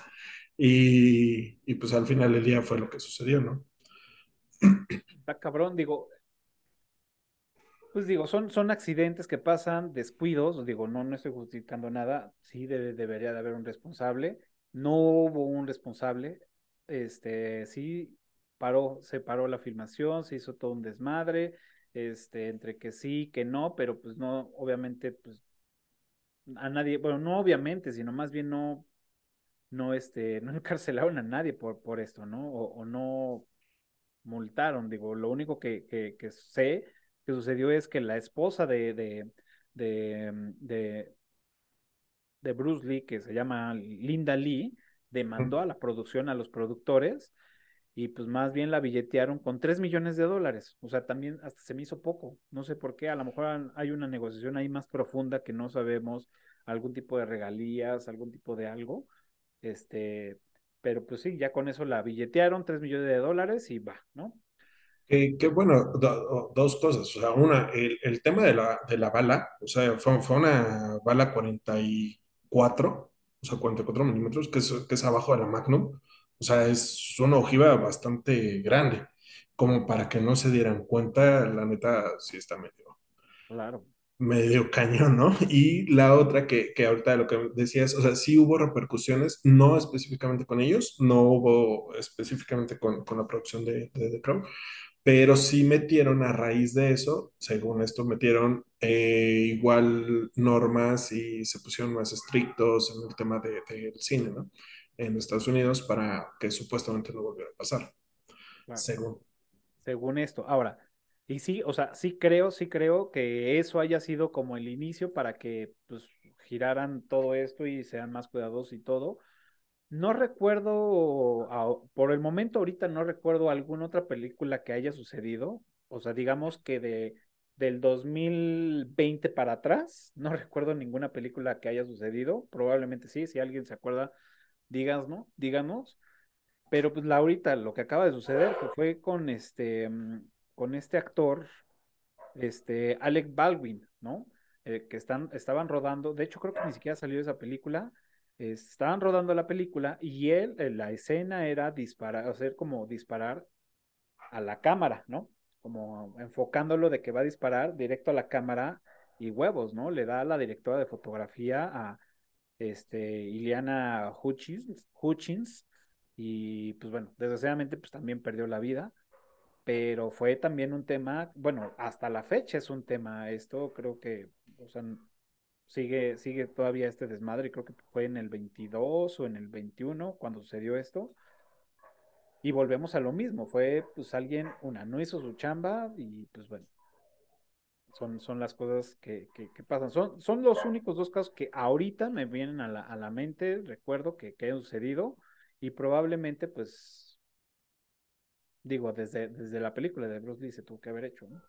Y, y pues al final del día fue lo que sucedió, ¿no? Está cabrón, digo, pues digo, son, son accidentes que pasan, descuidos, digo, no, no estoy justificando nada, sí debe- debería de haber un responsable, no hubo un responsable, este, sí paró, se paró la filmación, se hizo todo un desmadre, este, entre que sí, que no, pero pues no, obviamente, pues a nadie, bueno, no obviamente, sino más bien no, no, este, no [LAUGHS] encarcelaron a nadie por, por esto, ¿no? O, o no multaron, digo, lo único que, que, que sé que sucedió es que la esposa de, de, de, mm, de, de Bruce Lee, que se llama Linda Lee, demandó a la producción, a los productores, y pues más bien la billetearon con 3 millones de dólares. O sea, también hasta se me hizo poco. No sé por qué. A lo mejor hay una negociación ahí más profunda que no sabemos, algún tipo de regalías, algún tipo de algo. Este, pero pues sí, ya con eso la billetearon, 3 millones de dólares y va, ¿no? Que, que bueno, do- dos cosas. O sea, una, el, el tema de la, de la bala, o sea, fue, fue una bala 44, o sea, 44 milímetros, que es, que es abajo de la Magnum. O sea, es una ojiva bastante grande. Como para que no se dieran cuenta, la neta sí está medio, Claro, medio cañón, ¿no? Y la otra que, que ahorita lo que decías, o sea, sí hubo repercusiones, no específicamente con ellos, no hubo específicamente con, con la producción de, de The Crow, pero sí metieron a raíz de eso, según esto, metieron eh, igual normas y se pusieron más estrictos en el tema de- del cine, ¿no? En Estados Unidos para que supuestamente no volviera a pasar, claro. según. Según esto. Ahora, y sí, o sea, sí creo, sí creo que eso haya sido como el inicio para que pues giraran todo esto y sean más cuidadosos y todo. No recuerdo, por el momento ahorita no recuerdo alguna otra película que haya sucedido. O sea, digamos que de del 2020 para atrás, no [LAUGHS] recuerdo ninguna película que haya sucedido. Probablemente sí, si alguien se acuerda, díganos, ¿no? Díganos. Pero pues la ahorita lo que acaba de suceder, fue con este, mm, con este actor, este, Alec Baldwin, ¿no? Eh, que están, estaban rodando, de hecho creo que ni siquiera salió esa película, estaban rodando la película y él, eh, la escena era disparar, hacer como disparar a la cámara, ¿no? Como enfocándolo de que va a disparar directo a la cámara y huevos, ¿no? Le da a la directora de fotografía a este, Ileana Hutchins, y pues bueno, desgraciadamente pues también perdió la vida, pero fue también un tema, bueno, hasta la fecha es un tema esto, creo que, o sea, sigue, sigue todavía este desmadre, creo que fue en el 22 o en el 21 cuando sucedió esto, y volvemos a lo mismo, fue pues alguien, una, no hizo su chamba y pues bueno, son, son las cosas que, que, pasan. Son, son los únicos dos casos que ahorita me vienen a la, a la mente, recuerdo que, que han sucedido y probablemente pues digo, desde, desde la película de Bruce Lee se tuvo que haber hecho, ¿no?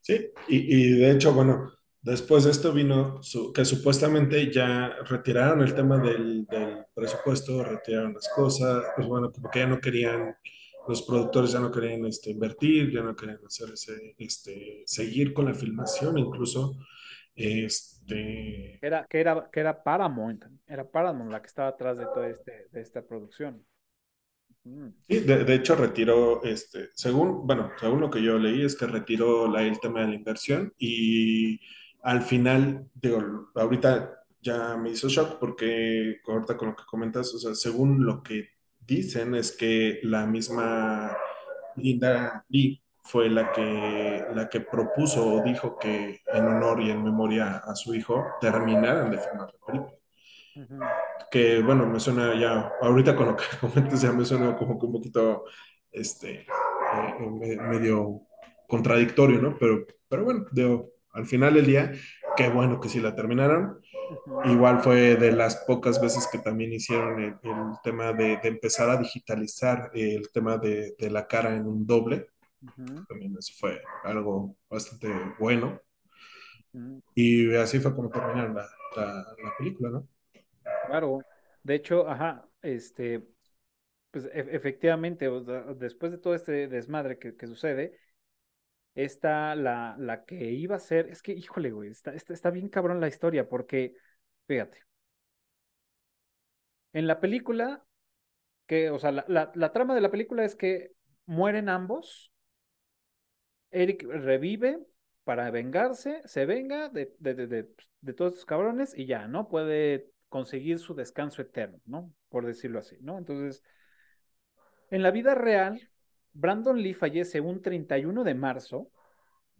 Sí, y, y de hecho, bueno, después de esto vino su- que supuestamente ya retiraron el tema del, del presupuesto, retiraron las cosas, pues bueno, como que ya no querían, los productores ya no querían este, invertir, ya no querían hacer ese, este, seguir con la filmación, incluso, este, Era, que era, que era Paramount, era Paramount la que estaba atrás de toda este, de esta producción. Mm, Sí, de, de hecho retiró, este, según, bueno, según lo que yo leí es que retiró la, el tema de la inversión y al final, digo, ahorita ya me hizo shock porque ahorita con lo que comentas, o sea, según lo que dicen es que la misma Linda Lee fue la que, la que propuso o dijo que en honor y en memoria a su hijo terminaran de filmar la película. Que bueno, me suena ya, ahorita con lo que [LAUGHS] comentas ya me suena como que un poquito, este, eh, me- medio contradictorio, ¿no? Pero, pero bueno, al final del día, qué bueno que sí la terminaron. Igual fue de las pocas veces que también hicieron el, el tema de, de empezar a digitalizar el tema de, de la cara en un doble. Ujú. También eso fue algo bastante bueno. Y así fue como terminaron la, la, la película, ¿no? Claro. De hecho, ajá, este, pues e- efectivamente, después de todo este desmadre que, que sucede, esta, la, la que iba a ser, es que, híjole, güey, está, está, está bien cabrón la historia, porque, fíjate, en la película, que, o sea, la, la, la trama de la película es que mueren ambos, Eric revive para vengarse, se venga de, de, de, de, de todos estos cabrones y ya, ¿no? Puede conseguir su descanso eterno, ¿no? Por decirlo así, ¿no? Entonces, en la vida real, Brandon Lee fallece un 31 de marzo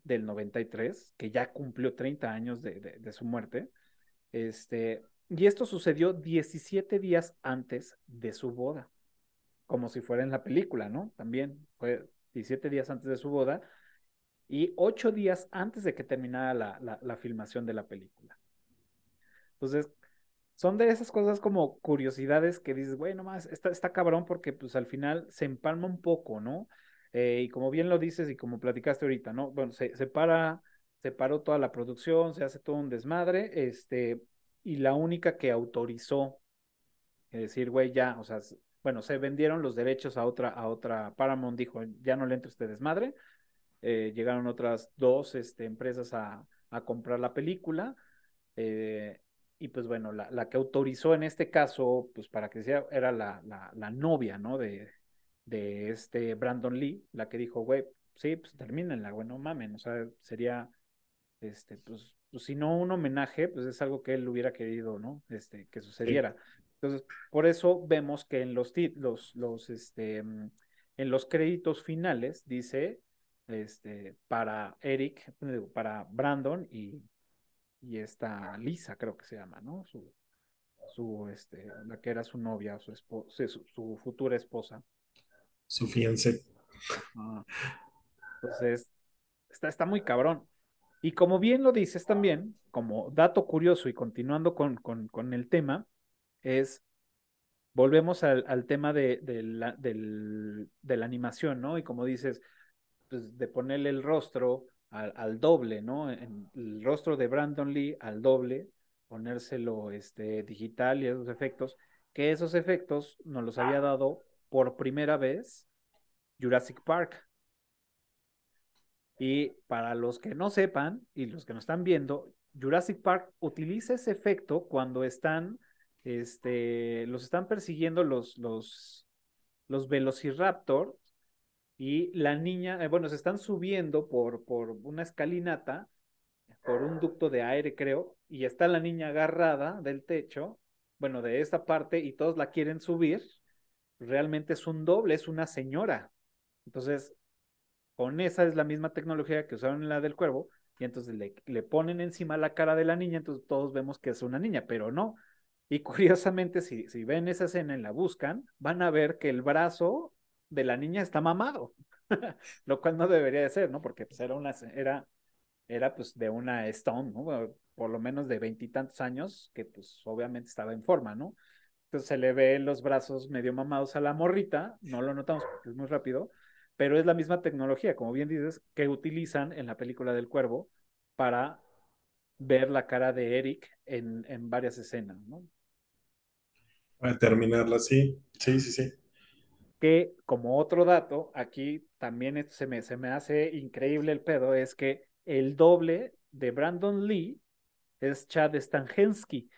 del 93, que ya cumplió 30 años de, su muerte. Este, y esto sucedió 17 días antes de su boda, como si fuera en la película, ¿no? También fue 17 días antes de su boda y 8 días antes de que terminara la, la, la filmación de la película. Entonces, son de esas cosas como curiosidades que dices, bueno, más, está, está cabrón porque pues al final se empalma un poco, ¿no? Eh, y como bien lo dices y como platicaste ahorita, ¿no? Bueno, se, se para, se paró toda la producción, se hace todo un desmadre, este, y la única que autorizó, es decir, güey, ya, o sea, bueno, se vendieron los derechos a otra, a otra, Paramount dijo, ya no le entre este desmadre, eh, llegaron otras dos este, empresas a, a, comprar la película, eh, y pues bueno, la, la, que autorizó en este caso, pues para que sea, era la, la, la novia, ¿no? De, de este Brandon Lee, la que dijo, güey, sí, pues termínenla, güey, no mamen, o sea, sería, este, pues, pues, si no un homenaje, pues es algo que él hubiera querido, ¿no? Este, que sucediera. Entonces, por eso vemos que en los, los, los, este, en los créditos finales dice, este, para Eric, para Brandon y, y esta Lisa, creo que se llama, ¿no? Su, su, este, la que era su novia, su, esposa, su, su futura esposa. Su fiancé. Ah. Entonces, está, está muy cabrón. Y como bien lo dices también, como dato curioso y continuando con, con, con el tema, es, volvemos al, al tema de, de, la, del, de, la, animación, ¿no? Y como dices, pues de ponerle el rostro al, al doble, ¿no? En, el rostro de Brandon Lee al doble, ponérselo este, digital y esos efectos, que esos efectos nos los había dado por primera vez Jurassic Park. Y para los que no sepan y los que nos están viendo, Jurassic Park utiliza ese efecto cuando están, este, los están persiguiendo los, los, los Velociraptor y la niña, eh, bueno, se están subiendo por, por una escalinata, por un ducto de aire, creo, y está la niña agarrada del techo, bueno, de esta parte, y todos la quieren subir. Realmente es un doble, es una señora. Entonces, con esa es la misma tecnología que usaron en la del cuervo, y entonces le, le, ponen encima la cara de la niña, entonces todos vemos que es una niña, pero no. Y curiosamente, si, si ven esa escena y la buscan, van a ver que el brazo de la niña está mamado, [LAUGHS] lo cual no debería de ser, ¿no? Porque pues, era una, era, era pues de una Stone, ¿no? Por lo menos de veintitantos años, que pues obviamente estaba en forma, ¿no? Entonces se le ve los brazos medio mamados a la morrita, no lo notamos porque es muy rápido, pero es la misma tecnología, como bien dices, que utilizan en la película del cuervo para ver la cara de Eric en, en varias escenas, ¿no? Para terminarla, sí, sí, sí, sí. Que como otro dato, aquí también se me, se me hace increíble el pedo, es que el doble de Brandon Lee es Chad Stangensky,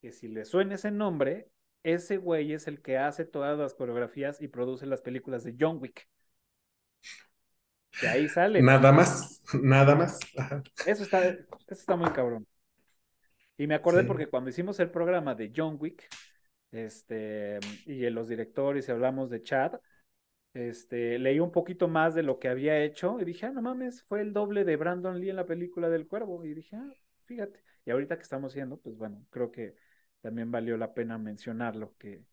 que si le suena ese nombre, ese güey es el que hace todas las coreografías y produce las películas de John Wick. De ahí sale. Nada más, nada más. Ajá. Eso está, eso está muy cabrón. Y me acordé sí. porque cuando hicimos el programa de John Wick, este, y los directores, y hablamos de Chad, este, leí un poquito más de lo que había hecho y dije, ah, no mames, fue el doble de Brandon Lee en la película del Cuervo. Y dije, ah, fíjate. Y ahorita que estamos viendo, pues bueno, creo que también valió la pena mencionarlo, que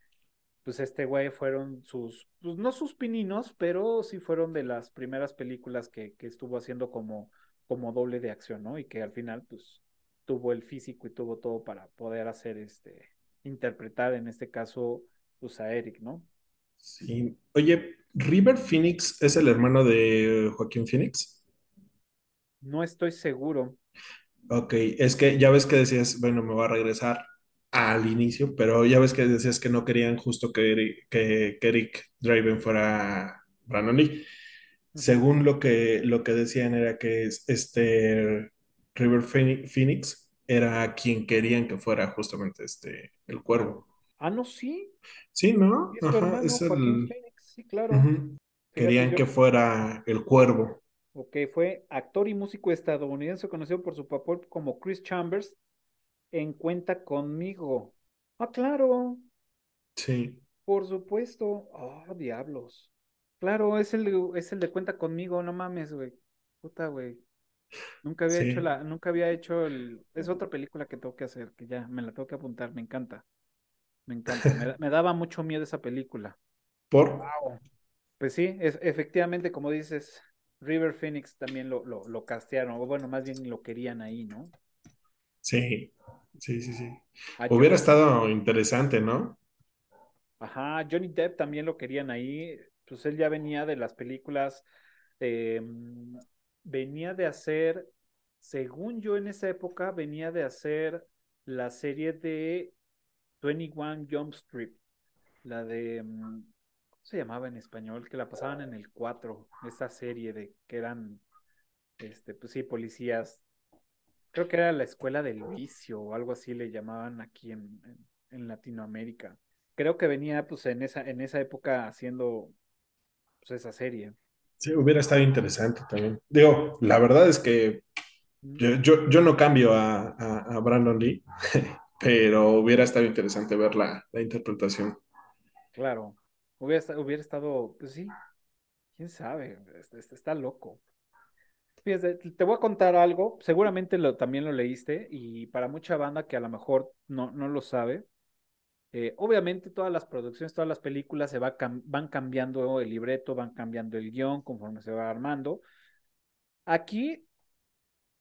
pues este güey fueron sus, pues no sus pininos, pero sí fueron de las primeras películas que, que estuvo haciendo como, como doble de acción, ¿no? Y que al final, pues, tuvo el físico y tuvo todo para poder hacer este, interpretar en este caso, pues a Eric, ¿no? Sí. Oye, ¿River Phoenix es el hermano de Joaquín Phoenix? No estoy seguro. Ok, es que ya ves que decías, bueno, me va a regresar al inicio, pero ya ves que decías que no querían justo que Eric, que, Eric Draven fuera Brandon Lee. Según lo que, lo que decían era que este River Phoenix era quien querían que fuera justamente este el cuervo. Ah, no, sí. Sí, ¿no? Es, Ajá, es el... Sí, claro. Querían que fuera el cuervo. Ok, fue actor y músico estadounidense conocido por su papel como Chris Chambers en Cuenta conmigo. Ah, claro. Sí. Por supuesto. Oh, diablos. Claro, es el, es el de Cuenta conmigo, no mames, güey. Puta, güey. Nunca había hecho la, nunca había hecho el, es otra película que tengo que hacer, que ya me la tengo que apuntar, me encanta. Me encanta. me, [LAUGHS] daba mucho miedo esa película. ¿Por? Pues sí, es, efectivamente, como dices, River Phoenix también lo, lo, lo castearon, o bueno, más bien lo querían ahí, ¿no? Sí, sí, sí, sí. Hubiera estado interesante, ¿no? Ajá, Johnny Depp también lo querían ahí, pues él ya venía de las películas, em, venía de hacer, según yo en esa época, venía de hacer la serie de 21 Jump Street, la de, mm, ¿cómo se llamaba en español? Que la pasaban en el 4, esta serie de que eran, este, pues sí, policías. Creo que era la escuela del vicio o algo así le llamaban aquí en, en, Latinoamérica. Creo que venía pues en esa, en esa época haciendo pues, esa serie. Sí, hubiera estado interesante también. Digo, la verdad es que yo, yo, yo no cambio a, a Brandon Lee. [LAUGHS] pero hubiera estado interesante ver la, interpretación. Claro, hubiera, hubiera, estado, pues sí, quién sabe, este, este, está, loco. Fíjate, te voy a contar algo, seguramente lo, también lo leíste y para mucha banda que a lo mejor no, no lo sabe, eh, obviamente todas las producciones, todas las películas se va van cambiando el libreto, van cambiando el guion conforme se va armando. Aquí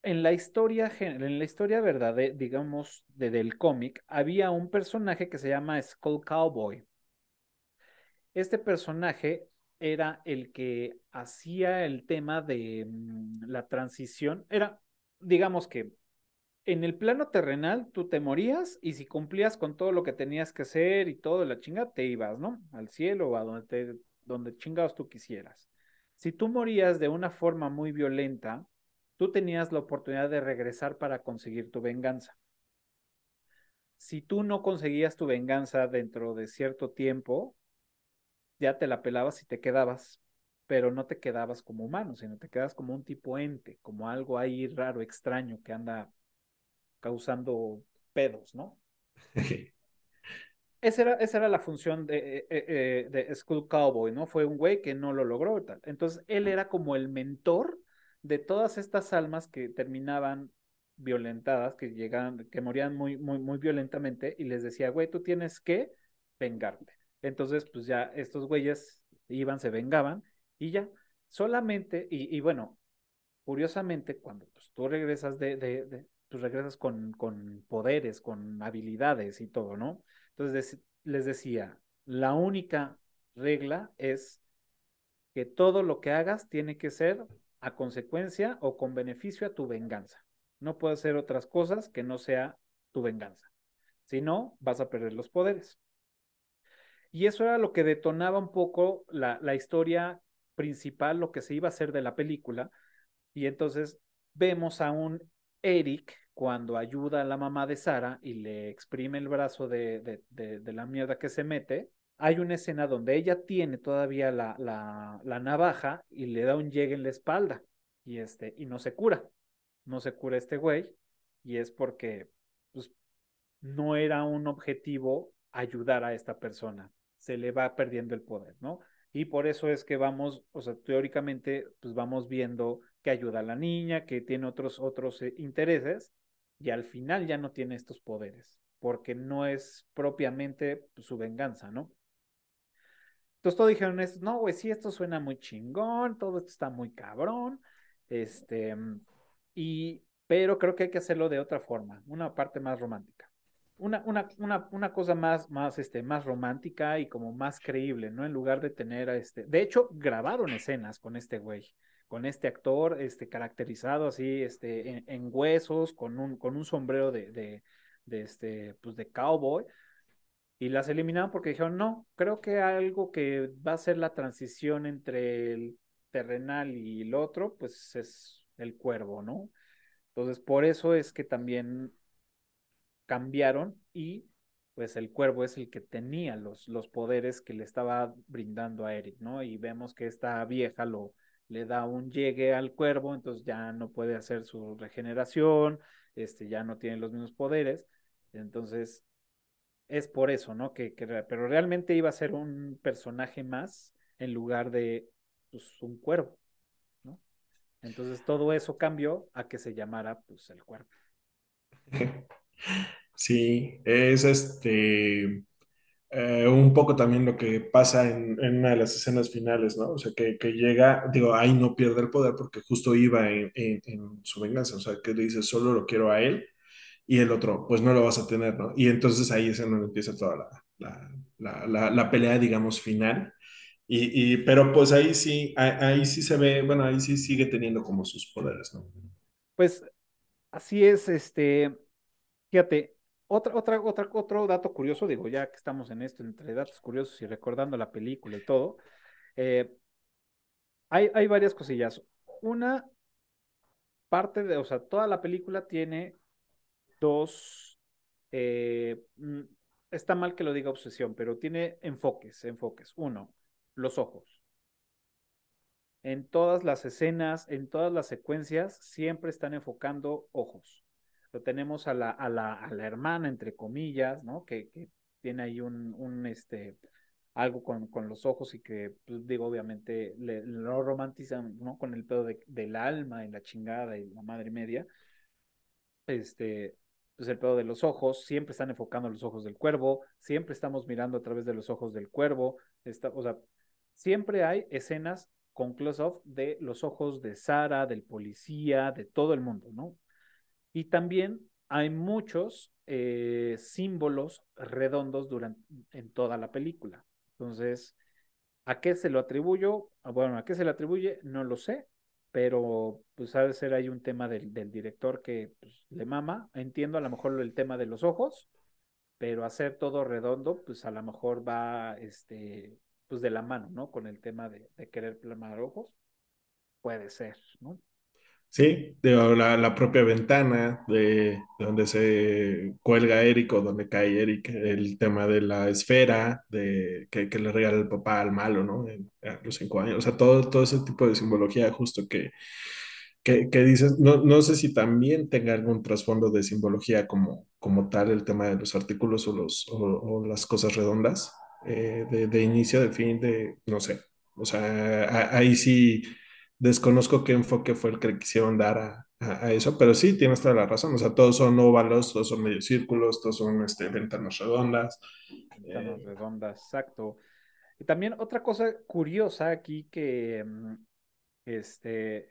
en la historia, en la historia verdad, digamos, de, del cómic, había un personaje que se llama Skull Cowboy. Este personaje era el que hacía el tema de mm, la transición. Era, digamos que en el plano terrenal tú te morías y si cumplías con todo lo que tenías que hacer y todo la chinga, te ibas, ¿no? Al cielo o a donde, donde chingados tú quisieras. Si tú morías de una forma muy violenta, tú tenías la oportunidad de regresar para conseguir tu venganza. Si tú no conseguías tu venganza dentro de cierto tiempo, ya te la pelabas y te quedabas, pero no te quedabas como humano, sino te quedas como un tipo ente, como algo ahí raro, extraño que anda causando pedos, ¿no? [LAUGHS] esa, era, esa era la función de, eh, eh, de School Cowboy, ¿no? Fue un güey que no lo logró. Tal. Entonces, él era como el mentor de todas estas almas que terminaban violentadas, que llegaban, que morían muy, muy, muy violentamente, y les decía, güey, tú tienes que vengarte. Entonces, pues ya estos güeyes iban, se vengaban, y ya, solamente, y, bueno, curiosamente, cuando pues, tú regresas de, de, de pues regresas con, con poderes, con habilidades y todo, ¿no? Entonces les decía, la única regla es que todo lo que hagas tiene que ser a consecuencia o con beneficio a tu venganza. No puede ser otras cosas que no sea tu venganza. Si no, vas a perder los poderes. Y eso era lo que detonaba un poco la, la historia principal, lo que se iba a hacer de la película. Y entonces vemos a un Eric cuando ayuda a la mamá de Sara y le exprime el brazo de, de, de, la mierda que se mete, hay una escena donde ella tiene todavía la, la, la, navaja y le da un llegue en la espalda y, este, y no se cura. No se cura este güey y es porque pues, no era un objetivo ayudar a esta persona, se le va perdiendo el poder, ¿no? Y por eso es que vamos, o sea, teóricamente, pues vamos viendo que ayuda a la niña, que tiene otros, otros eh, intereses, y al final ya no tiene estos poderes, porque no es propiamente su venganza, ¿no? Entonces todos dijeron, no, güey, sí, esto suena muy chingón, todo esto está muy cabrón, este, y, pero creo que hay que hacerlo de otra forma, una parte más romántica. Una, una, una, una cosa más, más, este, más romántica y como más creíble, ¿no? En lugar de tener este. De hecho, grabaron escenas con este güey, con este actor, este, caracterizado así, este, en, huesos, con un, con un sombrero de, de, este, pues de cowboy y las eliminaron porque dijeron, no, creo que algo que va a ser la transición entre el terrenal y el otro, pues es el cuervo, ¿no? Entonces, por eso es que también cambiaron y pues el cuervo es el que tenía los, los poderes que le estaba brindando a Eric, ¿no? Y vemos que esta vieja lo le da un llegue al cuervo, entonces ya no puede hacer su regeneración, este, ya no tiene los mismos poderes, entonces es por eso, ¿no? Que, pero realmente iba a ser un personaje más en lugar de pues, un cuervo, ¿no? Entonces todo eso cambió a que se llamara pues el cuervo. [LAUGHS] Sí, es este eh, un poco también lo que pasa en, una de las escenas finales, ¿no? O sea, que, llega, digo, ahí no pierde el poder porque justo iba en, en, su venganza, o sea, que le dice, solo lo quiero a él y el otro, pues no lo vas a tener, ¿no? Y entonces ahí es en donde empieza toda la, pelea, digamos, final. Y, pero pues ahí sí, ahí, sí se ve, bueno, ahí sí sigue teniendo como sus poderes, ¿no? Pues así es, este, fíjate, otra, otra, otra, otro dato curioso, digo, ya que estamos en esto, entre datos curiosos y recordando la película y todo, eh, hay, hay varias cosillas. Una parte de, o sea, toda la película tiene dos, eh, mm, está mal que lo diga obsesión, pero tiene enfoques, enfoques. Uno, los ojos. En todas las escenas, en todas las secuencias, siempre están enfocando ojos. Lo tenemos a la, a la, a la hermana, entre comillas, ¿no? Que, que tiene ahí un, un, este, algo con, con los ojos y que, pues, digo, obviamente le, lo romantizan, ¿no? Con el pedo de, del alma y la chingada y la madre media. Este, pues el pedo de los ojos, siempre están enfocando los ojos del cuervo, siempre estamos mirando a través de los ojos del cuervo, está, o sea, siempre hay escenas con close-off de los ojos de Sara, del policía, de todo el mundo, ¿no? Y también hay muchos eh, símbolos redondos durante, en toda la película. Entonces, ¿a qué se lo atribuyo? Ah, bueno, ¿a qué se le atribuye? No lo sé, pero pues ha de ser ahí un tema del, director que pues, le mama. Entiendo a lo mejor el tema de los ojos, pero hacer todo redondo, pues a lo mejor va, este, pues de la mano, ¿no? Con el tema de, de querer plamar ojos. Puede ser, ¿no? Sí, de la, propia ventana de, donde se cuelga Eric o donde cae Eric, el tema de la esfera de, que, le regala el papá al malo, ¿no? a los cinco años. O sea, todo, todo ese tipo de simbología justo que, que, que dices, no, no sé si también tenga algún trasfondo de simbología como, como tal el tema de los artículos o, los, o, las cosas redondas, eh, de, de inicio, de fin, de, no sé. O sea, ahí sí Desconozco qué enfoque fue el que le quisieron dar a, eso, pero sí, tienes toda la razón. O sea, todos son óvalos, todos son medios círculos, todos son este, ventanas redondas. Ventanas eh, redondas, exacto. Y también otra cosa curiosa aquí que, mm, este,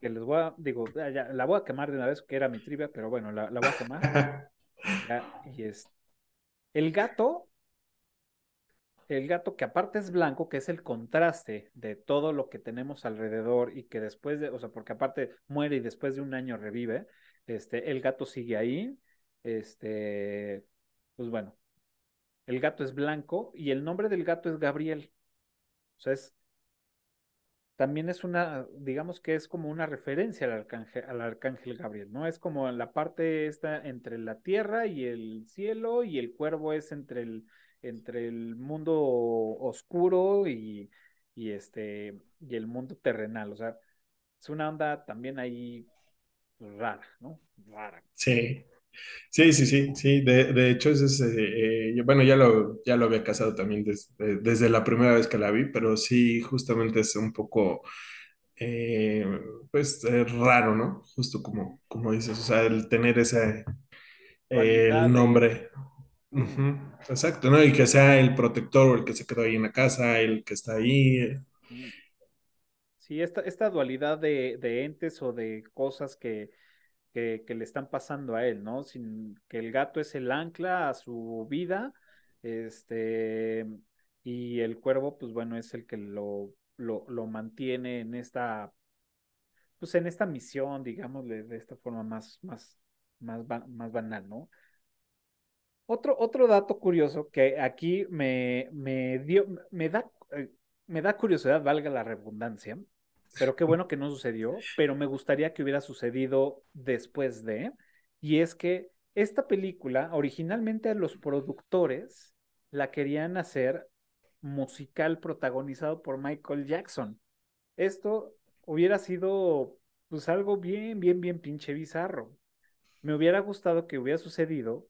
que les voy a, digo, la voy a quemar de una vez, que era mi trivia, pero bueno, la, voy a quemar. [LAUGHS] y es, el gato el gato que aparte es blanco, que es el contraste de todo lo que tenemos alrededor y que después de, o sea, porque aparte muere y después de un año revive, este, el gato sigue ahí, este, pues bueno, el gato es blanco y el nombre del gato es Gabriel. O sea, es, también es una, digamos que es como una referencia al arcángel, al arcángel Gabriel, ¿no? Es como la parte esta entre la tierra y el cielo y el cuervo es entre el, entre el mundo oscuro y, y, este, y el mundo terrenal. O sea, es una onda también ahí rara, ¿no? Rara. Sí. Sí, sí, sí, sí. De, de hecho, ese es, eh, eh, yo- bueno, ya lo, ya lo había casado también des- de- desde la primera vez que la vi, pero sí, justamente es un poco, eh, pues, eh, raro, ¿no? Justo como, como dices, o sea, el tener ese, eh, el de... Ujú, exacto, ¿no? Y que sea el protector o el que se quedó ahí en la casa, el que está ahí. Sí, esta, esta dualidad de, de entes o de cosas que, que, le están pasando a él, ¿no? Sin que el gato es el ancla a su vida, este, y el cuervo, pues bueno, es el que lo, lo, lo mantiene en esta, pues en esta misión, digamos, de, esta forma más, más, más, más banal, ¿no? Otro, otro dato curioso que aquí me, me dio, me da, eh, me da curiosidad, valga la redundancia, pero qué bueno que no sucedió, [LAUGHS] pero me gustaría que hubiera sucedido después de, y es que esta película, originalmente los productores la querían hacer musical protagonizado por Michael Jackson. Esto hubiera sido pues algo bien, bien, bien pinche bizarro. Me hubiera gustado que hubiera sucedido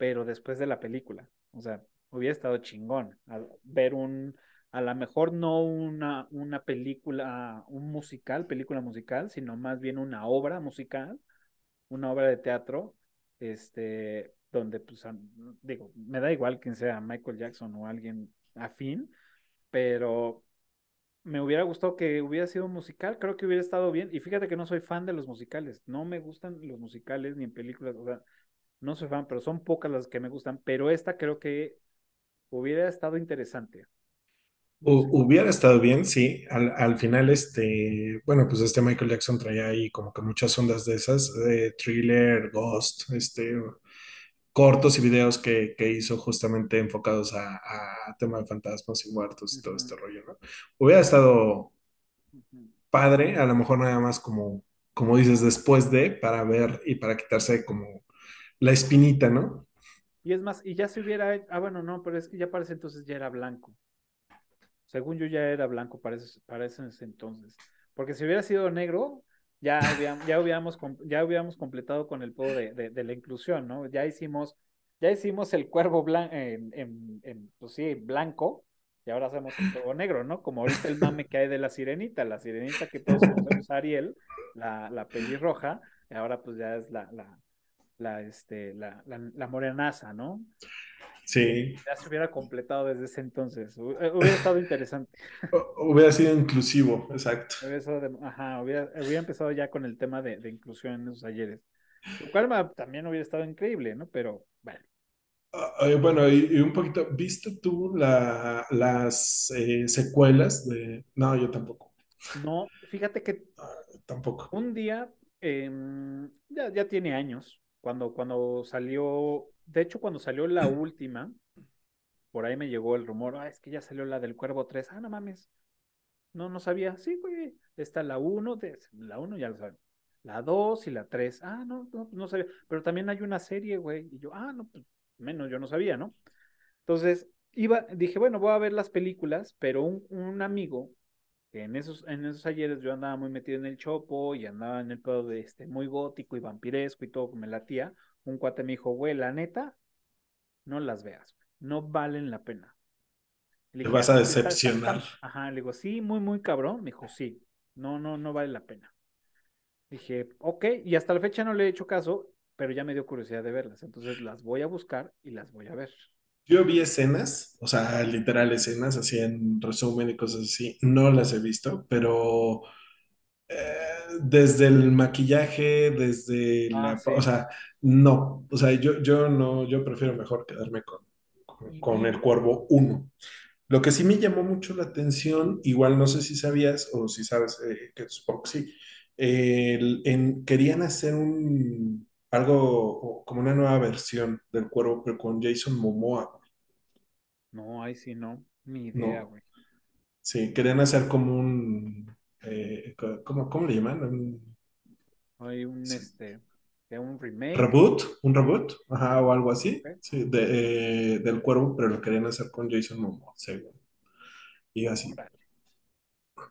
pero después de la película. O sea, hubiera estado chingón a ver un, a lo mejor no una, una película, un musical, película musical, sino más bien una obra musical, una obra de teatro, este, donde, pues, digo, me da igual quién sea Michael Jackson o alguien afín, pero me hubiera gustado que hubiera sido musical, creo que hubiera estado bien. Y fíjate que no soy fan de los musicales, no me gustan los musicales ni en películas, o sea, no soy fan, pero son pocas las que me gustan, pero esta creo que hubiera estado interesante. Hubiera estado bien, sí. Al, al final, este, bueno, pues este Michael Jackson traía ahí como que muchas ondas de esas, de thriller, Ghost, este, cortos y videos que, que hizo justamente enfocados a, a tema de fantasmas y muertos y todo este rollo, ¿no? Hubiera estado padre, a lo mejor nada más como, como dices, después de, para ver y para quitarse como la espinita, ¿no? Y es más, y ya se hubiera, ah, bueno, no, pero es que ya parece entonces ya era blanco. Según yo ya era blanco para ese, para ese entonces. Porque si hubiera sido negro, ya hubiéramos, ya hubiéramos, ya hubiéramos completado con el pedo de, de, la inclusión, ¿no? Ya hicimos, ya hicimos el cuervo blanco, en, en, pues sí, blanco, y ahora hacemos el cuervo negro, ¿no? Como ahorita el mame que hay de la sirenita, la sirenita que todos conocemos Ariel, la, la pelirroja, y ahora pues ya es la, la, la, este, la, la, la morenaza, ¿no? Sí, Ya se hubiera completado desde ese entonces. Eh, Hubiera estado interesante. [LAUGHS] hu- hubiera sido inclusivo, exacto. Ajá, hubiera, hubiera empezado ya con el tema de, de inclusión en esos talleres. Lo cual ma- también hubiera estado increíble, ¿no? Pero, bueno. Ah, eh, bueno, y, y un poquito, ¿viste tú la, las eh, secuelas de... No, yo tampoco, No, fíjate que tampoco. un día, em, ya, ya tiene años, cuando, cuando salió, de hecho, cuando salió la [CLEARS THROAT] última, por ahí me llegó el rumor, ah, es que ya salió la del Cuervo 3. Ah, no mames. No, no sabía. Sí, güey. Está la uno de, la uno ya lo saben. La 2 y la 3. Ah, no, no, no sabía. Pero también hay una serie, güey. Y yo, ah, no, pues menos yo no sabía, ¿no? Entonces, iba, dije, bueno, voy a ver las películas, pero un, un amigo, en esos, en esos ayeres yo andaba muy metido en el chopo y andaba en el pedo de este, muy gótico y vampiresco y todo, me latía, un cuate me dijo, güey, la neta, no las veas, no valen la pena. Le Te vas "Ah, a decepcionar. está". Ajá, le digo, sí, muy, muy cabrón. Me dijo, sí, no, no, no vale la pena. Dije, ok, y hasta la fecha no le he hecho caso, pero ya me dio curiosidad de verlas. Entonces las voy a buscar y las voy a ver. Yo vi escenas, o sea, literal escenas, así en resumen y cosas así. No las he visto, pero eh, desde el maquillaje, desde Ah, la... O sea, no. O sea, yo, yo no, yo prefiero mejor quedarme con, con, el Cuervo uno Lo que sí me llamó mucho la atención, igual no sé si sabías o si sabes eh, que supongo que sí, eh, en, querían hacer un algo como una nueva versión del Cuervo, pero con Jason Momoa, no, ahí sí no, ni idea, ¿no? güey. Sí, querían hacer como un, eh, ¿cómo, cómo le llaman? Un Hay un, sí, este, de un remake. reboot, un reboot, ajá, o algo así, sí, de, eh, del Cuervo, pero lo querían hacer con Jason Momoa, según. Y así.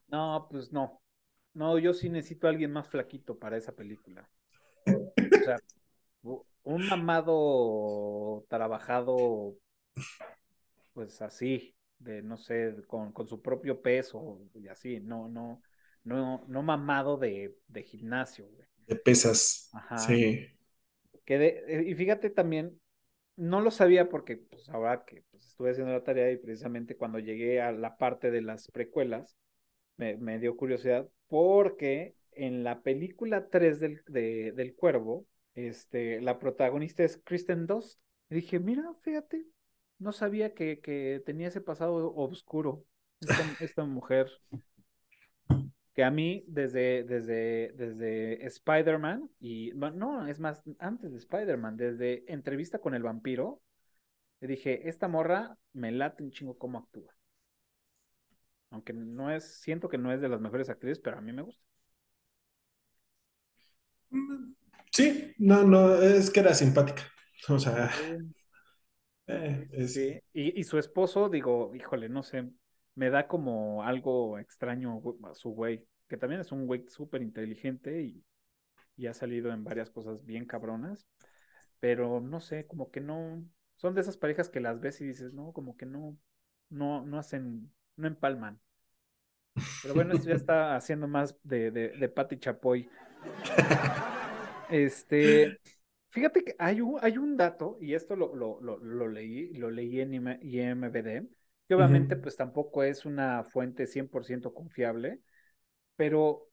No, pues no. No, yo sí necesito a alguien más flaquito para esa película. O sea, [LAUGHS] un mamado trabajado, pues así, de no sé, con, con su propio peso y así, no, no, no, no mamado de, de gimnasio, güey. De pesas. Ajá. Sí. Que de- eh, y fíjate también, no lo sabía porque pues ahora que pues, estuve haciendo la tarea y precisamente cuando llegué a la parte de las precuelas, me, me dio curiosidad porque en la película 3 del, de- del Cuervo, este, la protagonista es Kristen Dunst. Y dije, mira, fíjate, no sabía que, que tenía ese pasado oscuro, esta, [LAUGHS] esta mujer que a mí desde, desde, desde Spider-Man y no, es más, antes de Spider-Man, desde entrevista con el vampiro, le dije, esta morra me late un chingo cómo actúa. Aunque no es, siento que no es de las mejores actrices, pero a mí me gusta. Sí, no, no, es que era simpática. O sea, eh, es- Sí, y, y su esposo, digo, híjole, no sé, me da como algo extraño a su güey, que también es un güey súper inteligente y, y ha salido en varias cosas bien cabronas, pero no sé, como que no, son de esas parejas que las ves y dices, no, como que no, no, no hacen, no empalman. Pero bueno, esto ya está haciendo más de, de, de Pati Chapoy. [LAUGHS] Este, fíjate que hay un, hay un dato, y esto lo, lo, lo, lo leí, lo leí en IM- IMBD, que obviamente pues tampoco es una fuente 100% confiable, pero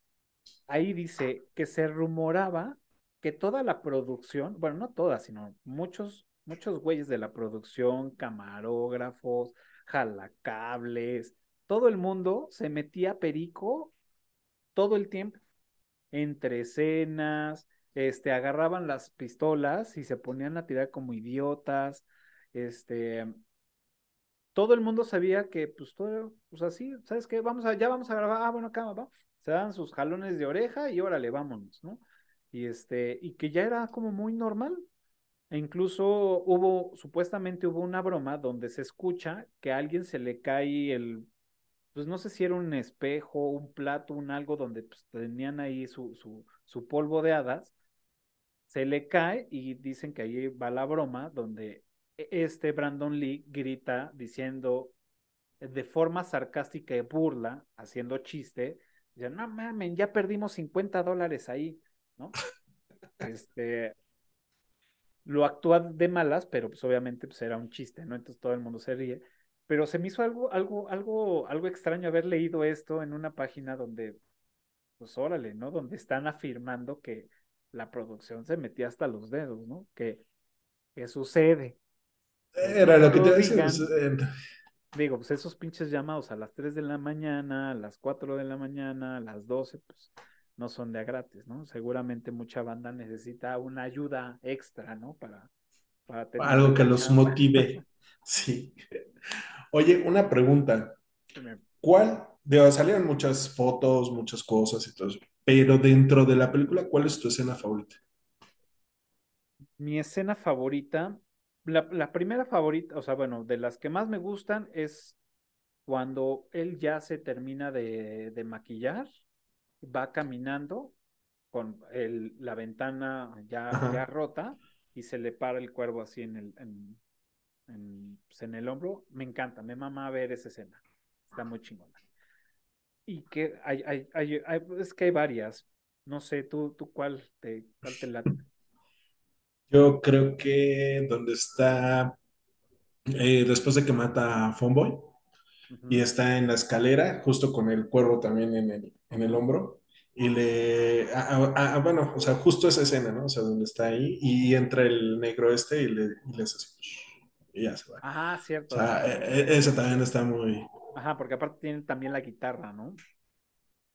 ahí dice que se rumoraba que toda la producción, bueno, no toda, sino muchos, muchos güeyes de la producción, camarógrafos, jalacables, todo el mundo se metía perico todo el tiempo, entre escenas, este, agarraban las pistolas y se ponían a tirar como idiotas, este, todo el mundo sabía que, pues, todo, pues así, ¿sabes qué? Vamos a, ya vamos a grabar, ah, bueno, acá, va, se dan sus jalones de oreja y órale, vámonos, ¿no? Y este, y que ya era como muy normal. E incluso hubo, supuestamente hubo una broma donde se escucha que a alguien se le cae el, pues no sé si era un espejo, un plato, un algo donde pues, tenían ahí su, su, su polvo de hadas, se le cae y dicen que ahí va la broma donde e- este Brandon Lee grita diciendo de forma sarcástica y burla, haciendo chiste, dice, no mamen, ya perdimos 50 dólares ahí, ¿no? [LAUGHS] Este, lo actúa de malas, pero pues obviamente pues era un chiste, ¿no? Entonces todo el mundo se ríe. Pero se me hizo algo, algo, algo, algo extraño haber leído esto en una página donde, pues órale, ¿no? Donde están afirmando que la producción se metía hasta los dedos, ¿no? Que, que sucede. Era lo que te decía. Digo, pues esos pinches llamados a las 3 de la mañana, a las 4 de la mañana, a las 12, pues no son de a gratis, ¿no? Seguramente mucha banda necesita una ayuda extra, ¿no? Para, para terminar algo que los motive. [LAUGHS] Sí. Oye, una pregunta. ¿Cuál? De, salieron muchas fotos, muchas cosas y todo eso. Pero dentro de la película, ¿cuál es tu escena favorita? Mi escena favorita, la, la primera favorita, o sea, bueno, de las que más me gustan es cuando él ya se termina de, de maquillar, va caminando con el, la ventana ya, ya rota y se le para el cuervo así en el, en, en, pues, en el hombro. Me encanta, me mama ver esa escena. Está muy chingona. Y que hay, hay, hay, hay- es que hay varias. No sé, tú, tú cuál te, cuál te late. Yo creo que donde está, eh, después de que mata a Fonboy y está en la escalera, justo con el cuervo también en el, en el hombro, y le, a- a- a- bueno, o sea, justo esa escena, ¿no? O sea, donde está ahí y entra el negro este y le, y le hace así, y ya se va. O cierto. sea, Ajá, e- e- esa también está muy, ajá, porque aparte tiene también la guitarra, ¿no?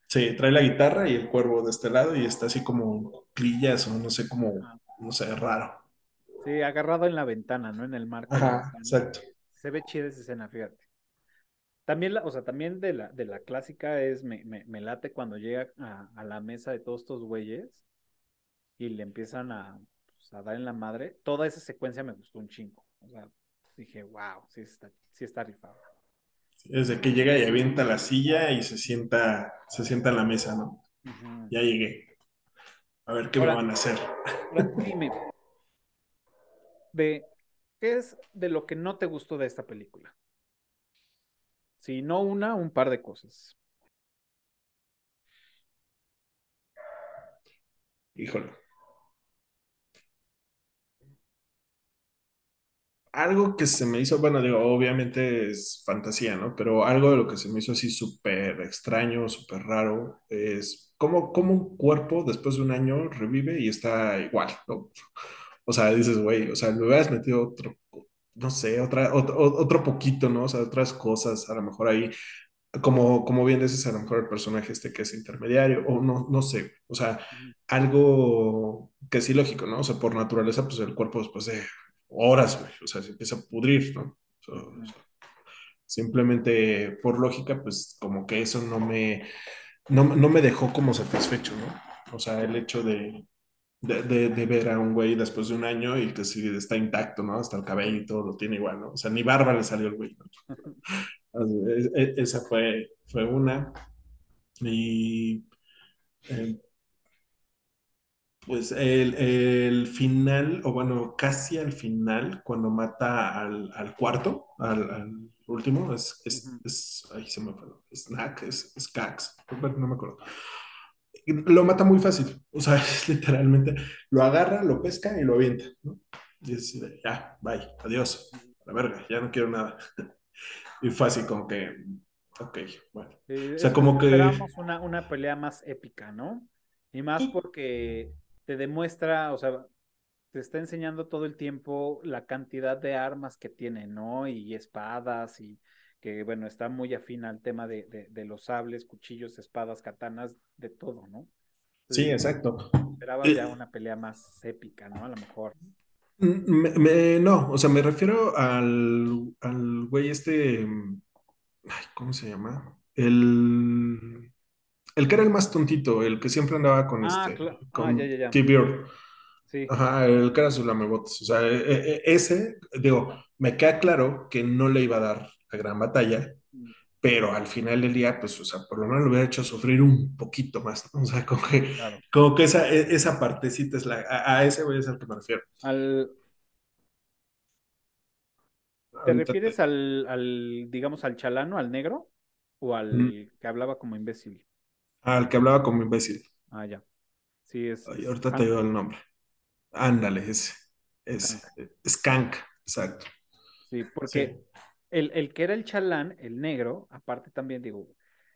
sí, trae la guitarra y el cuervo de este lado y está así como en cuclillas o no sé, como, Ajá. no sé, raro. Sí, agarrado en la ventana, ¿no? En el marco Ajá, exacto. Se ve chida esa escena, fíjate. También, la, o sea, también de la, de la clásica es, me, me, me late cuando llega a, a la mesa de todos estos güeyes y le empiezan a, pues, a dar en la madre. Toda esa secuencia me gustó un chingo. O sea, dije, wow, sí está, sí está rifado. Desde que llega y avienta la silla y se sienta, se sienta en la mesa, ¿no? Ya llegué. A ver qué me van a hacer. ahora dime, de qué es de lo que no te gustó de esta película. Si no una, un par de cosas. Híjole. Algo que se me hizo, bueno, digo, obviamente es fantasía, ¿no? Pero algo de lo que se me hizo así súper extraño, súper raro, es cómo, cómo un cuerpo después de un año revive y está igual, ¿no? [LAUGHS] O sea, dices, güey, o sea, le hubieras metido otro, no sé, otra, otro, otro poquito, ¿no? O sea, otras cosas, a lo mejor ahí, como, como bien dices, a lo mejor el personaje este que es intermediario, o no, no sé, o sea, algo que sí lógico, ¿no? O sea, por naturaleza, pues el cuerpo después de horas, güey, o sea, se empieza a pudrir, ¿no? Simplemente por lógica, pues como que eso no me, no, no me dejó como satisfecho, ¿no? O sea, el hecho de, de, de, de ver a un güey después de un año y que sí está intacto, ¿no? Hasta el cabello y todo lo tiene igual, ¿no? O sea, ni barba le salió el güey, ¿no? [LAUGHS] E- e- Esa fue, fue una. Y eh, pues el, el final, o bueno, casi al final, cuando mata al, al cuarto, al, al último, es, es, es, ahí se me fue, Snack, es, es Cax, no me acuerdo. Lo mata muy fácil, o sea, [LAUGHS] literalmente lo agarra, lo pesca y lo avienta, ¿no? Y es ya, bye, adiós, a la verga, ya no quiero nada. [LAUGHS] Y fue así como que, ok, bueno. Sí, O sea, como que, esperábamos una, una pelea más épica, ¿no? Y más porque te demuestra, o sea, te está enseñando todo el tiempo la cantidad de armas que tiene, ¿no? Y espadas y que, bueno, está muy afín al tema de, de, de los sables, cuchillos, espadas, katanas, de todo, ¿no? sí, exacto. esperabas ya Eh, una pelea más épica, ¿no? A lo mejor. me- me- no, o sea, me refiero al, al güey este, ay, ¿cómo se llama? El, el que era el más tontito, el que siempre andaba con Ah, este, cla- ah, ya, con ya, ya. T-Bird. Sí. Ajá, el cara su lamebotes. O sea, e- e- e- ese, digo, me queda claro que no le iba a dar la gran batalla, Mm, pero al final del día, pues, o sea, por lo menos lo hubiera hecho sufrir un poquito más, ¿no? O sea, [LAUGHS] como que, Claro. como que esa, esa partecita es la, a, a ese güey es al que me refiero. Al, ¿te refieres al, al, digamos, al chalano, al negro? ¿O mm, al que hablaba como imbécil? Al que hablaba como imbécil. Ah, ya. Sí, es, Ay, ahorita te digo el nombre. Ándale, ese, ese. Hank. Skank, exacto. Sí, Sí, porque el, el que era el chalán, el negro, aparte también digo,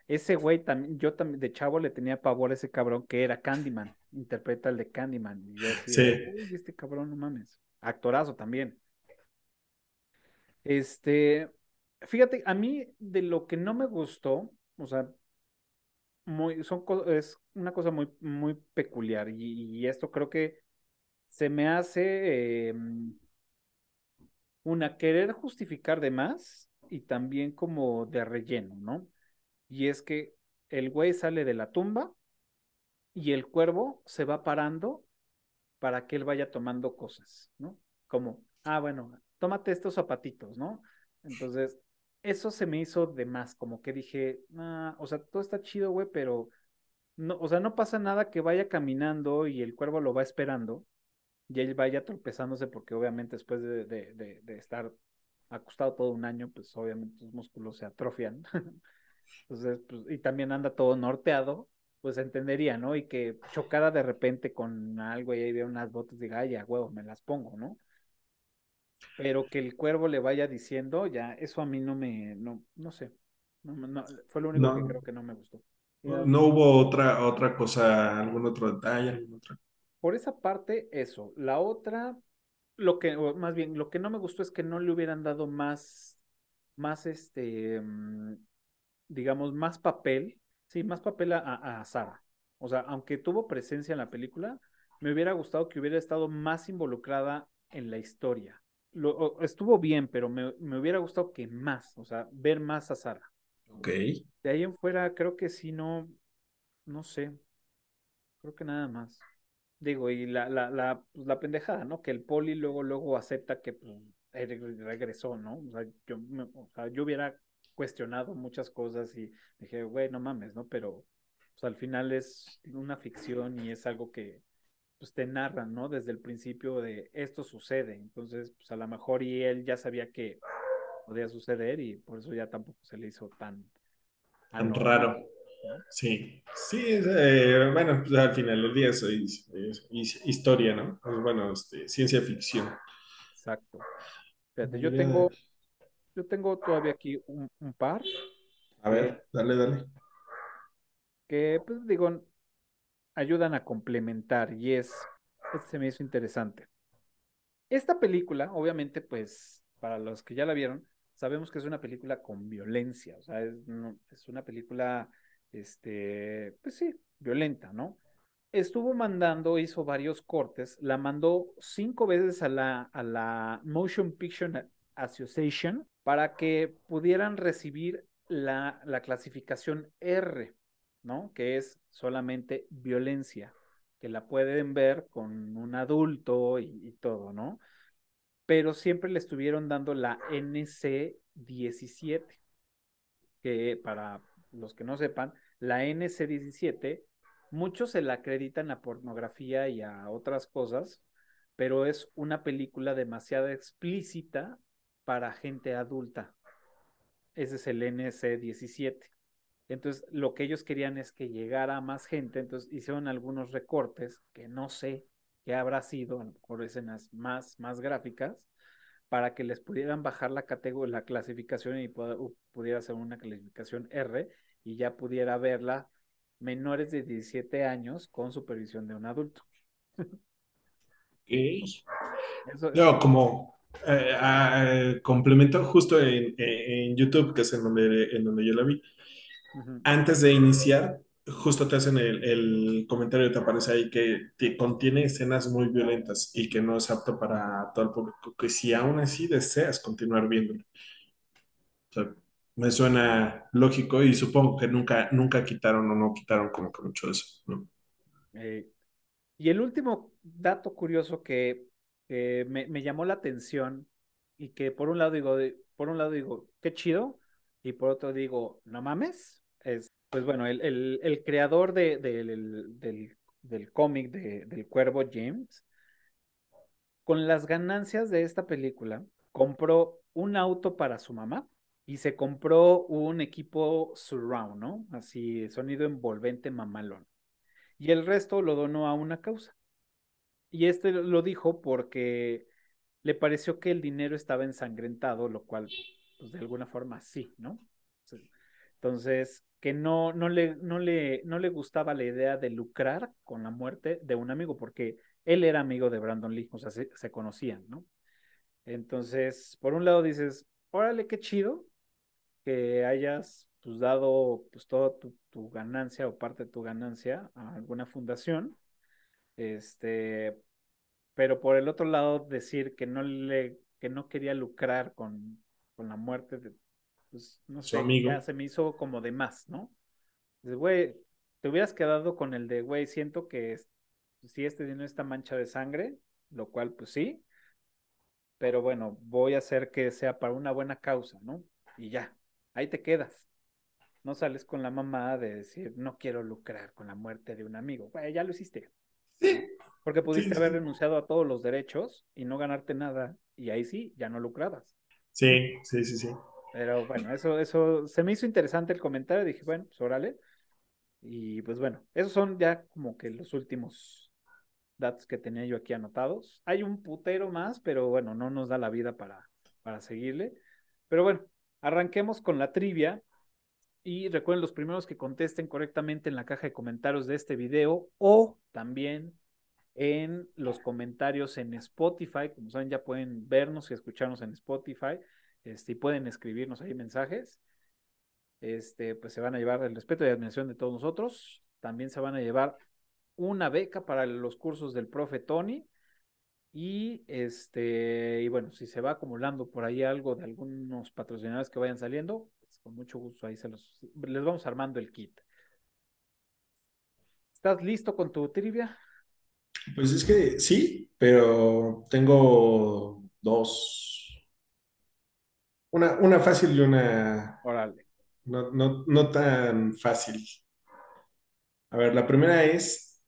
ese güey también, yo también de chavo le tenía pavor a ese cabrón que era Candyman, interpreta el de Candyman, y yo así de, sí. uy, este cabrón, no mames, actorazo también. Este, fíjate, a mí de lo que no me gustó, o sea, muy, son, es una cosa muy, muy peculiar, y, y esto creo que se me hace, em, una, querer justificar de más y también como de relleno, ¿no? Y es que el güey sale de la tumba y el cuervo se va parando para que él vaya tomando cosas, ¿no? Como, ah, bueno, tómate estos zapatitos, ¿no? Entonces, eso se me hizo de más, como que dije, ah, o sea, todo está chido, güey, pero no, o sea, no pasa nada que vaya caminando y el cuervo lo va esperando y él vaya tropezándose porque obviamente después de, de, estar acostado todo un año, pues obviamente sus músculos se atrofian. [LAUGHS] Entonces, pues, y también anda todo norteado, pues entendería, ¿no? Y que chocara de repente con algo y ahí vea unas botas, diga, ay, huevo, me las pongo, ¿no? Pero que el cuervo le vaya diciendo, ya, eso a mí no me, no, no sé, no, no, fue lo único que creo que no me gustó. No hubo otra, otra cosa, algún otro detalle, alguna otra. por esa parte, eso. La otra, lo que, o más bien, lo que no me gustó es que no le hubieran dado más, más este, mm, digamos, más papel, sí, más papel a, a Sara. O sea, aunque tuvo presencia en la película, me hubiera gustado que hubiera estado más involucrada en la historia. Lo, estuvo bien, pero me, me hubiera gustado que más, o sea, ver más a Sara. Ok. De ahí en fuera, creo que sí, no, no sé, creo que nada más. Digo, y la, la, la, pues, la pendejada, ¿no? Que el poli luego, luego acepta que pues, regresó, ¿no? O sea, yo, me- o sea, yo hubiera cuestionado muchas cosas y dije, güey, no mames, ¿no? Pero pues, al final es una ficción y es algo que, pues te narran, ¿no? Desde el principio de esto sucede. Entonces, pues a lo mejor y él ya sabía que podía suceder y por eso ya tampoco se le hizo tan, tan raro. Sí, sí, eh, bueno, pues al final del día es, historia, ¿no? Pues bueno, este, ciencia ficción. Exacto. Fíjate, yo tengo, yo tengo todavía aquí un, par. A ver, dale, dale. Que, pues digo, ayudan a complementar y es, este se me hizo interesante. Esta película, obviamente, pues, para los que ya la vieron, sabemos que es una película con violencia, o sea, es, es una película este, pues sí, violenta, ¿no? Estuvo mandando, hizo varios cortes, la mandó cinco veces a la, a la Motion Picture Association para que pudieran recibir la, la clasificación R, ¿no? Que es solamente violencia, que la pueden ver con un adulto y, todo, ¿no? Pero siempre le estuvieron dando la NC17, que para los que no sepan, la NC17, muchos se la acreditan a pornografía y a otras cosas, pero es una película demasiado explícita para gente adulta. Ese es el NC17. Entonces, lo que ellos querían es que llegara más gente, entonces hicieron algunos recortes que no sé qué habrá sido, a lo mejor escenas más, más gráficas, para que les pudieran bajar la categoría, la clasificación y pudiera ser una clasificación R y ya pudiera verla menores de 17 años con supervisión de un adulto. Yo como eh, complemento justo en, YouTube, que es en donde, en donde yo la vi, antes de iniciar, justo te hacen el, el, comentario, te aparece ahí que contiene escenas muy violentas y que no es apto para todo el público, que si aún así deseas continuar viéndolo. O sea, me suena lógico y supongo que nunca, nunca quitaron o no quitaron como que mucho de eso, ¿no? Eh, y el último dato curioso que me, llamó la atención y que por un lado digo, por un lado digo, qué chido, y por otro digo, no mames, es, pues bueno, el, el, creador de, del, del, del cómic de, del cuervo James, con las ganancias de esta película, compró un auto para su mamá y se compró un equipo surround, ¿no? Así, sonido envolvente mamalón. Y el resto lo donó a una causa. Y este lo dijo porque le pareció que el dinero estaba ensangrentado, lo cual, pues de alguna forma sí, ¿no? Entonces, que no, no, le, no, le, no le gustaba la idea de lucrar con la muerte de un amigo, porque él era amigo de Brandon Lee, o sea, se, se conocían, ¿no? Entonces, por un lado dices, órale, qué chido, que hayas pues dado pues toda tu, ganancia o parte de tu ganancia a alguna fundación, este, pero por el otro lado decir que no le, que no quería lucrar con, con la muerte de, pues no sé, ya se me hizo como de más, ¿no? güey, te hubieras quedado con el de, güey, siento que si este dinero está mancha de sangre, lo cual pues sí, pero bueno, voy a hacer que sea para una buena causa, ¿no? Y ya, ahí te quedas. No sales con la mamá de decir, no quiero lucrar con la muerte de un amigo. Bueno, ya lo hiciste. Sí. Porque pudiste haber renunciado a todos los derechos y no ganarte nada. Y ahí sí, ya no lucrabas. Sí, sí, sí, sí. Pero bueno, eso, eso se me hizo interesante el comentario. Dije, bueno, pues. Y pues bueno, esos son ya como que los últimos datos que tenía yo aquí anotados. Hay un putero más, pero bueno, no nos da la vida para, para seguirle. Pero bueno, Arranquemos con la trivia y recuerden los primeros que contesten correctamente en la caja de comentarios de este video o también en los comentarios en Spotify. Como saben, ya pueden vernos y escucharnos en Spotify este, y pueden escribirnos ahí mensajes. Este, pues se van a llevar el respeto y admiración de todos nosotros. También se van a llevar una beca para los cursos del profe Tony y este, y bueno, si se va acumulando por ahí algo de algunos patrocinadores que vayan saliendo, pues con mucho gusto ahí se los les vamos armando el kit. ¿Estás listo con tu trivia? Pues es que sí, pero tengo dos. Una, una fácil y una. Órale. No, no, no tan fácil. A ver, la primera es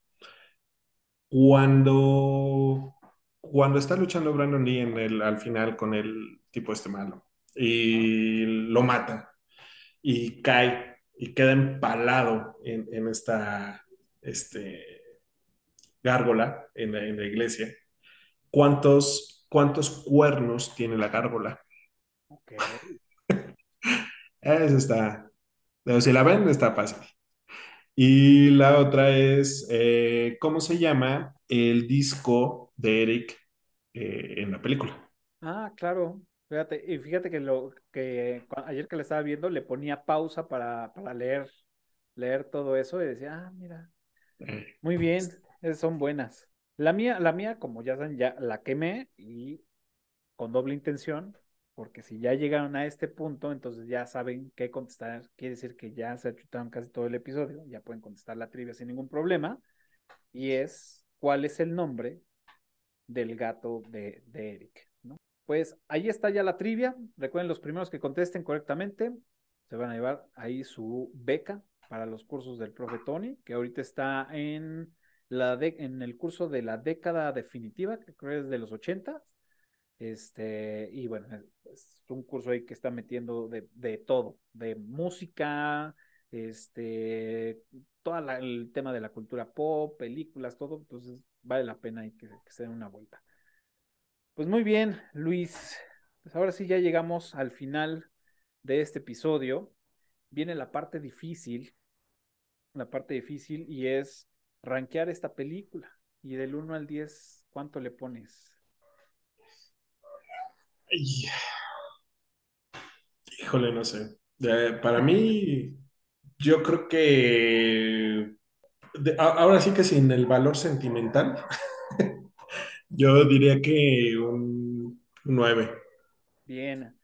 cuando, cuando está luchando Brandon Lee en el, al final con el tipo este malo y lo mata y cae y queda empalado en, en esta este, gárgola en la, en la iglesia. ¿Cuántos, ¿Cuántos cuernos tiene la gárgola? Ok. Eso está, pero si la ven, está fácil. Y la otra es, eh, ¿cómo se llama el disco de Eric eh, en la película? Ah, claro. Fíjate, y fíjate que lo que ayer que le estaba viendo le ponía pausa para, para leer, leer todo eso y decía, ah, mira, Eh, muy bien, esas son buenas. La mía, la mía, como ya saben, ya la quemé y con doble intención, porque si ya llegaron a este punto, entonces ya saben qué contestar. Quiere decir que ya se chutaron casi todo el episodio, ya pueden contestar la trivia sin ningún problema. Y es, ¿cuál es el nombre del gato de, Eric? Pues ahí está ya la trivia. Recuerden, los primeros que contesten correctamente se van a llevar ahí su beca para los cursos del profe Tony, que ahorita está en, la de, en el curso de la década definitiva, que creo es de los 80. Este, y bueno, es, un curso ahí que está metiendo de, de todo, de música, este, todo el tema de la cultura pop, películas, todo, entonces vale la pena ahí que, que se den una vuelta. Pues muy bien, Luis, pues ahora sí ya llegamos al final de este episodio. Viene la parte difícil, la parte difícil y es rankear esta película. Y del 1 al 10, ¿cuánto le pones? Híjole, no sé. Para mí, yo creo que ahora sí que sin el valor sentimental, [LAUGHS] yo diría que un 9. Bien.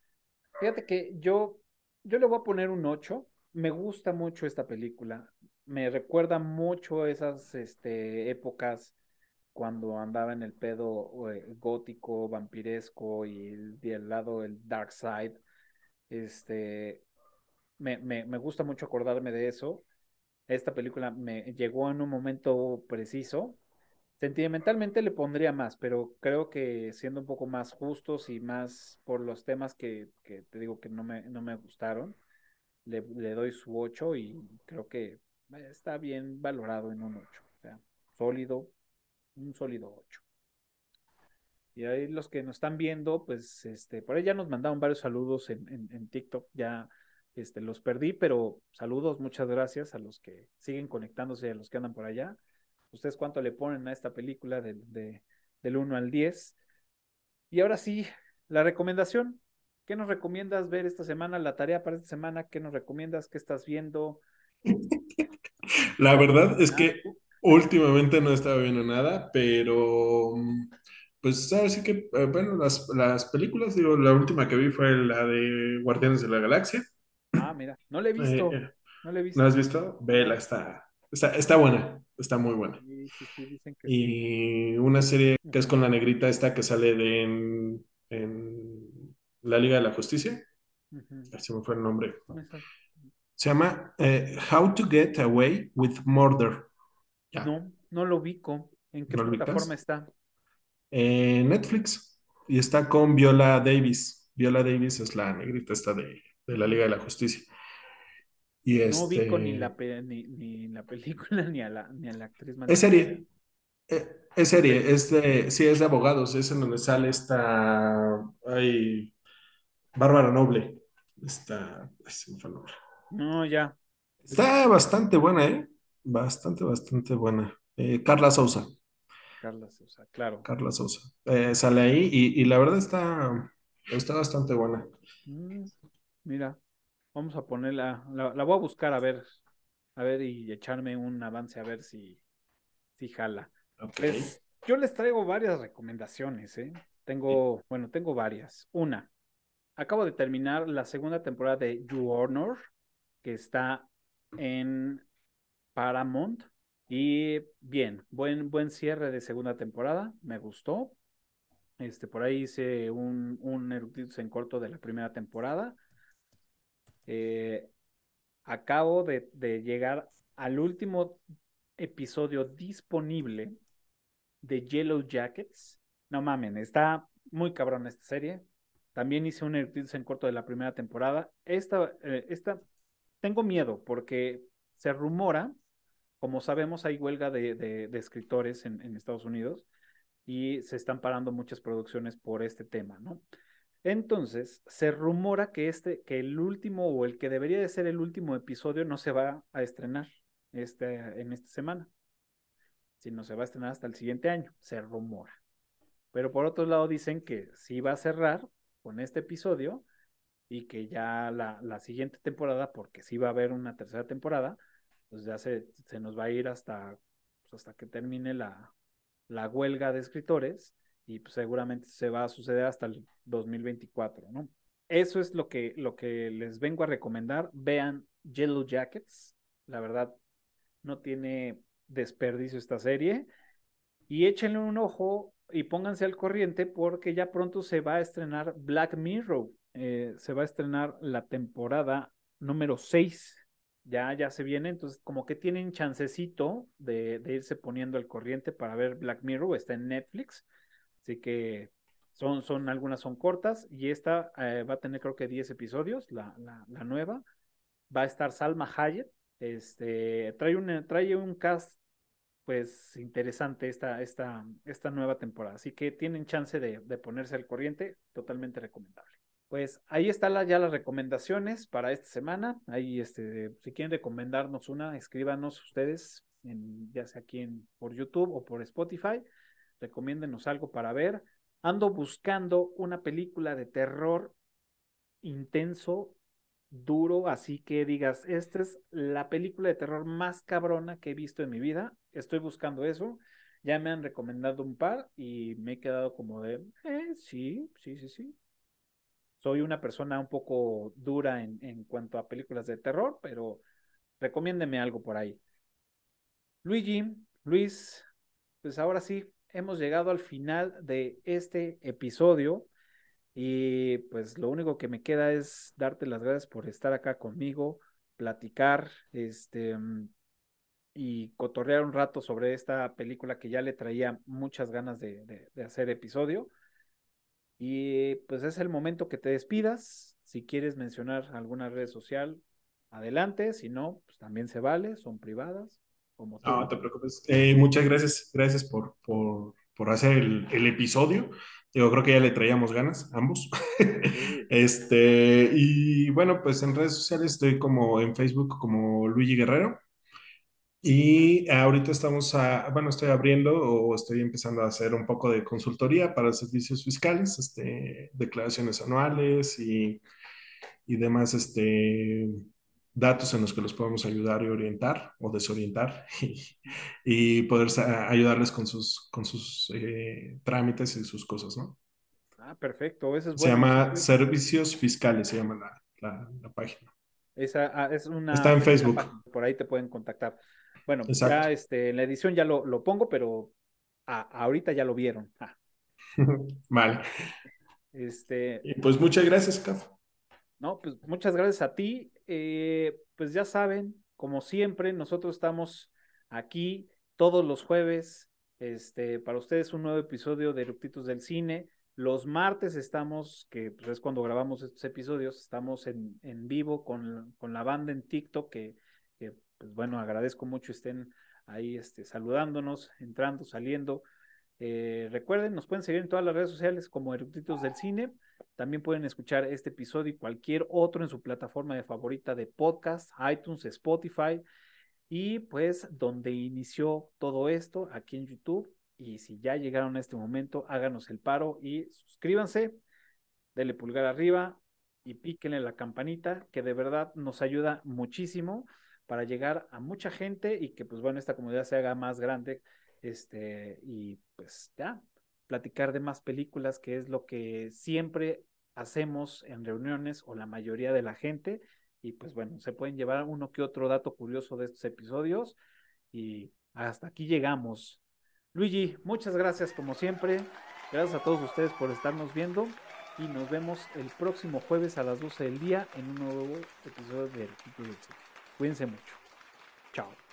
Fíjate que yo, yo le voy a poner un 8. Me gusta mucho esta película. Me recuerda mucho esas este, épocas cuando andaba en el pedo eh, gótico, vampiresco y el- del lado el dark side. Este, me, me, me gusta mucho acordarme de eso. Esta película me llegó en un momento preciso. Sentimentalmente le pondría más, pero creo que siendo un poco más justos y más por los temas que, que te digo que no me, no me gustaron, le, le doy su 8 y creo que está bien valorado en un 8. O sea, sólido, un sólido 8. Y ahí los que nos están viendo, pues este, por ahí ya nos mandaron varios saludos en, en, en TikTok, ya este, los perdí, pero saludos, muchas gracias a los que siguen conectándose, a los que andan por allá. ¿Ustedes cuánto le ponen a esta película de, de, del 1 al 10? Y ahora sí, la recomendación. ¿Qué nos recomiendas ver esta semana? La tarea para esta semana, ¿qué nos recomiendas? ¿Qué estás viendo? [LAUGHS] La verdad es Ah, que últimamente no estaba viendo nada, pero mm, pues ahora sí que, eh, bueno, las, las películas, digo, la última que vi fue la de Guardianes de la Galaxia. ah, mira, no le he Eh, visto, eh, no le he ¿no has visto. visto? Vela, está, está, está buena, está muy buena. sí, sí, sí, dicen que sí. Y una serie que es con la negrita esta que sale de en, en la Liga de la Justicia. Ay, se me fue el nombre. Se llama eh, How to Get Away with Murder. Ya, No, no lo ubico. ¿En qué ¿no lo plataforma está? Eh, Netflix y está con Viola Davis. Viola Davis es la negrita esta de, de la Liga de la Justicia. Y No ubico ni la, este, pe- ni, ni la película [LAUGHS] ni a la, ni a la actriz es serie, eh, es ¿En serie, es de, sí, es de abogados, es en donde sale esta, ay, Bárbara Noble. El nombre. No, ya. Está bastante buena, ¿eh? Bastante, bastante buena. Eh, Carla Souza, Carla Sousa, claro. Carla Souza. Eh, sale ahí y, y la verdad está, está bastante buena. Mm, mira, vamos a ponerla, la, la voy a buscar a ver, a ver y echarme un avance a ver si, si jala. Pues yo les traigo varias recomendaciones, ¿eh? Tengo, bueno, tengo varias. Una, acabo de terminar la segunda temporada de You Honor, que está en Paramount. Y bien, buen, buen cierre de segunda temporada, me gustó. Este, por ahí hice un, un en corto de la primera temporada. Eh, acabo de, de llegar al último episodio disponible The Yellow Jackets. No mamen, está muy cabrón esta serie. También hice un eructitos en corto de la primera temporada. Esta, eh, esta, tengo miedo porque se rumora, como sabemos, hay huelga de, escritores en, en, Estados Unidos y se están parando muchas producciones por este tema, ¿no? Entonces, se rumora que este, que el último o el que debería de ser el último episodio no se va a estrenar este, en esta semana, sino se va a estrenar hasta el siguiente año, se rumora. Pero por otro lado dicen que sí va a cerrar con este episodio y que ya la, la siguiente temporada, porque sí va a haber una tercera temporada, pues ya se, se nos va a ir hasta, pues hasta que termine la, la huelga de escritores y pues seguramente se va a suceder hasta el 2024, ¿no? Eso es lo que, lo que les vengo a recomendar. Vean Yellow Jackets, la verdad no tiene desperdicio esta serie. Y échenle un ojo y pónganse al corriente porque ya pronto se va a estrenar Black Mirror. Eh, se va a estrenar la temporada número 6. Ya, ya se viene, entonces como que tienen chancecito de, irse poniendo al corriente para ver Black Mirror. Está en Netflix. Así que son, son algunas son cortas y esta eh, va a tener creo que 10 episodios, la, la, la, nueva. Va a estar Salma Hayek. Este, trae un, trae un cast pues interesante esta, esta, esta nueva temporada. Así que tienen chance de, de ponerse al corriente, totalmente recomendable. Pues ahí están ya las recomendaciones para esta semana. Ahí, este, si quieren recomendarnos una, escríbanos ustedes, ya sea aquí en, por YouTube o por Spotify recomiéndenos algo para ver. Ando buscando una película de terror intenso, duro, así que digas, esta es la película de terror más cabrona que he visto en mi vida. Estoy buscando eso. Ya me han recomendado un par y me he quedado como de, eh, sí, sí, sí, sí. Soy una persona un poco dura en, en cuanto a películas de terror, pero recomiéndeme algo por ahí. Luigi, Luis, pues ahora sí, hemos llegado al final de este episodio y pues lo único que me queda es darte las gracias por estar acá conmigo, platicar, este y cotorrear un rato sobre esta película que ya le traía muchas ganas de, hacer episodio. Y pues es el momento que te despidas. Si quieres mencionar alguna red social, adelante. Si no, pues también se vale, son privadas. Como no, te preocupes. Eh, muchas gracias, gracias por, por, por hacer el, el, episodio. Yo creo que ya le traíamos ganas, ambos. [LAUGHS] este, y bueno, pues en redes sociales estoy como en Facebook como Luigi Guerrero. Y ahorita estamos, a, bueno, estoy abriendo o estoy empezando a hacer un poco de consultoría para servicios fiscales, este, declaraciones anuales y, y demás, este, datos en los que los podemos ayudar y orientar o desorientar [LAUGHS] y, poder ayudarles con sus, con sus eh, trámites y sus cosas, ¿no? Ah, perfecto. Eso es Se llama Servicios Fiscales, se llama la, la, página. Esa, ah, es una, Está en Facebook. por ahí te pueden contactar. Bueno, ya este, en la edición ya lo, lo pongo, pero ah, ahorita ya lo vieron. Ah. [LAUGHS] vale. Este... Y pues muchas gracias, Caf. No, pues muchas gracias a ti. Eh, pues ya saben, como siempre, nosotros estamos aquí todos los jueves. Este, para ustedes un nuevo episodio de Eructitos del Cine. Los martes estamos, que pues, es cuando grabamos estos episodios, estamos en, en vivo con, con, la banda en TikTok, que, pues bueno, agradezco mucho estén ahí este, saludándonos, entrando, saliendo. Eh, recuerden, nos pueden seguir en todas las redes sociales como Eructitos del Cine. También pueden escuchar este episodio y cualquier otro en su plataforma de favorita de podcast, iTunes, Spotify y pues donde inició todo esto aquí en YouTube. Y si ya llegaron a este momento, háganos el paro y suscríbanse, denle pulgar arriba y píquenle la campanita que de verdad nos ayuda muchísimo para llegar a mucha gente y que pues bueno, esta comunidad se haga más grande. Este, y pues ya, platicar de más películas, que es lo que siempre hacemos en reuniones o la mayoría de la gente. Y pues bueno, se pueden llevar uno que otro dato curioso de estos episodios. Y hasta aquí llegamos. Luigi, muchas gracias como siempre. Gracias a todos ustedes por estarnos viendo. Y nos vemos el próximo jueves a las 12 del día en un nuevo episodio de Cuídense mucho. Chao.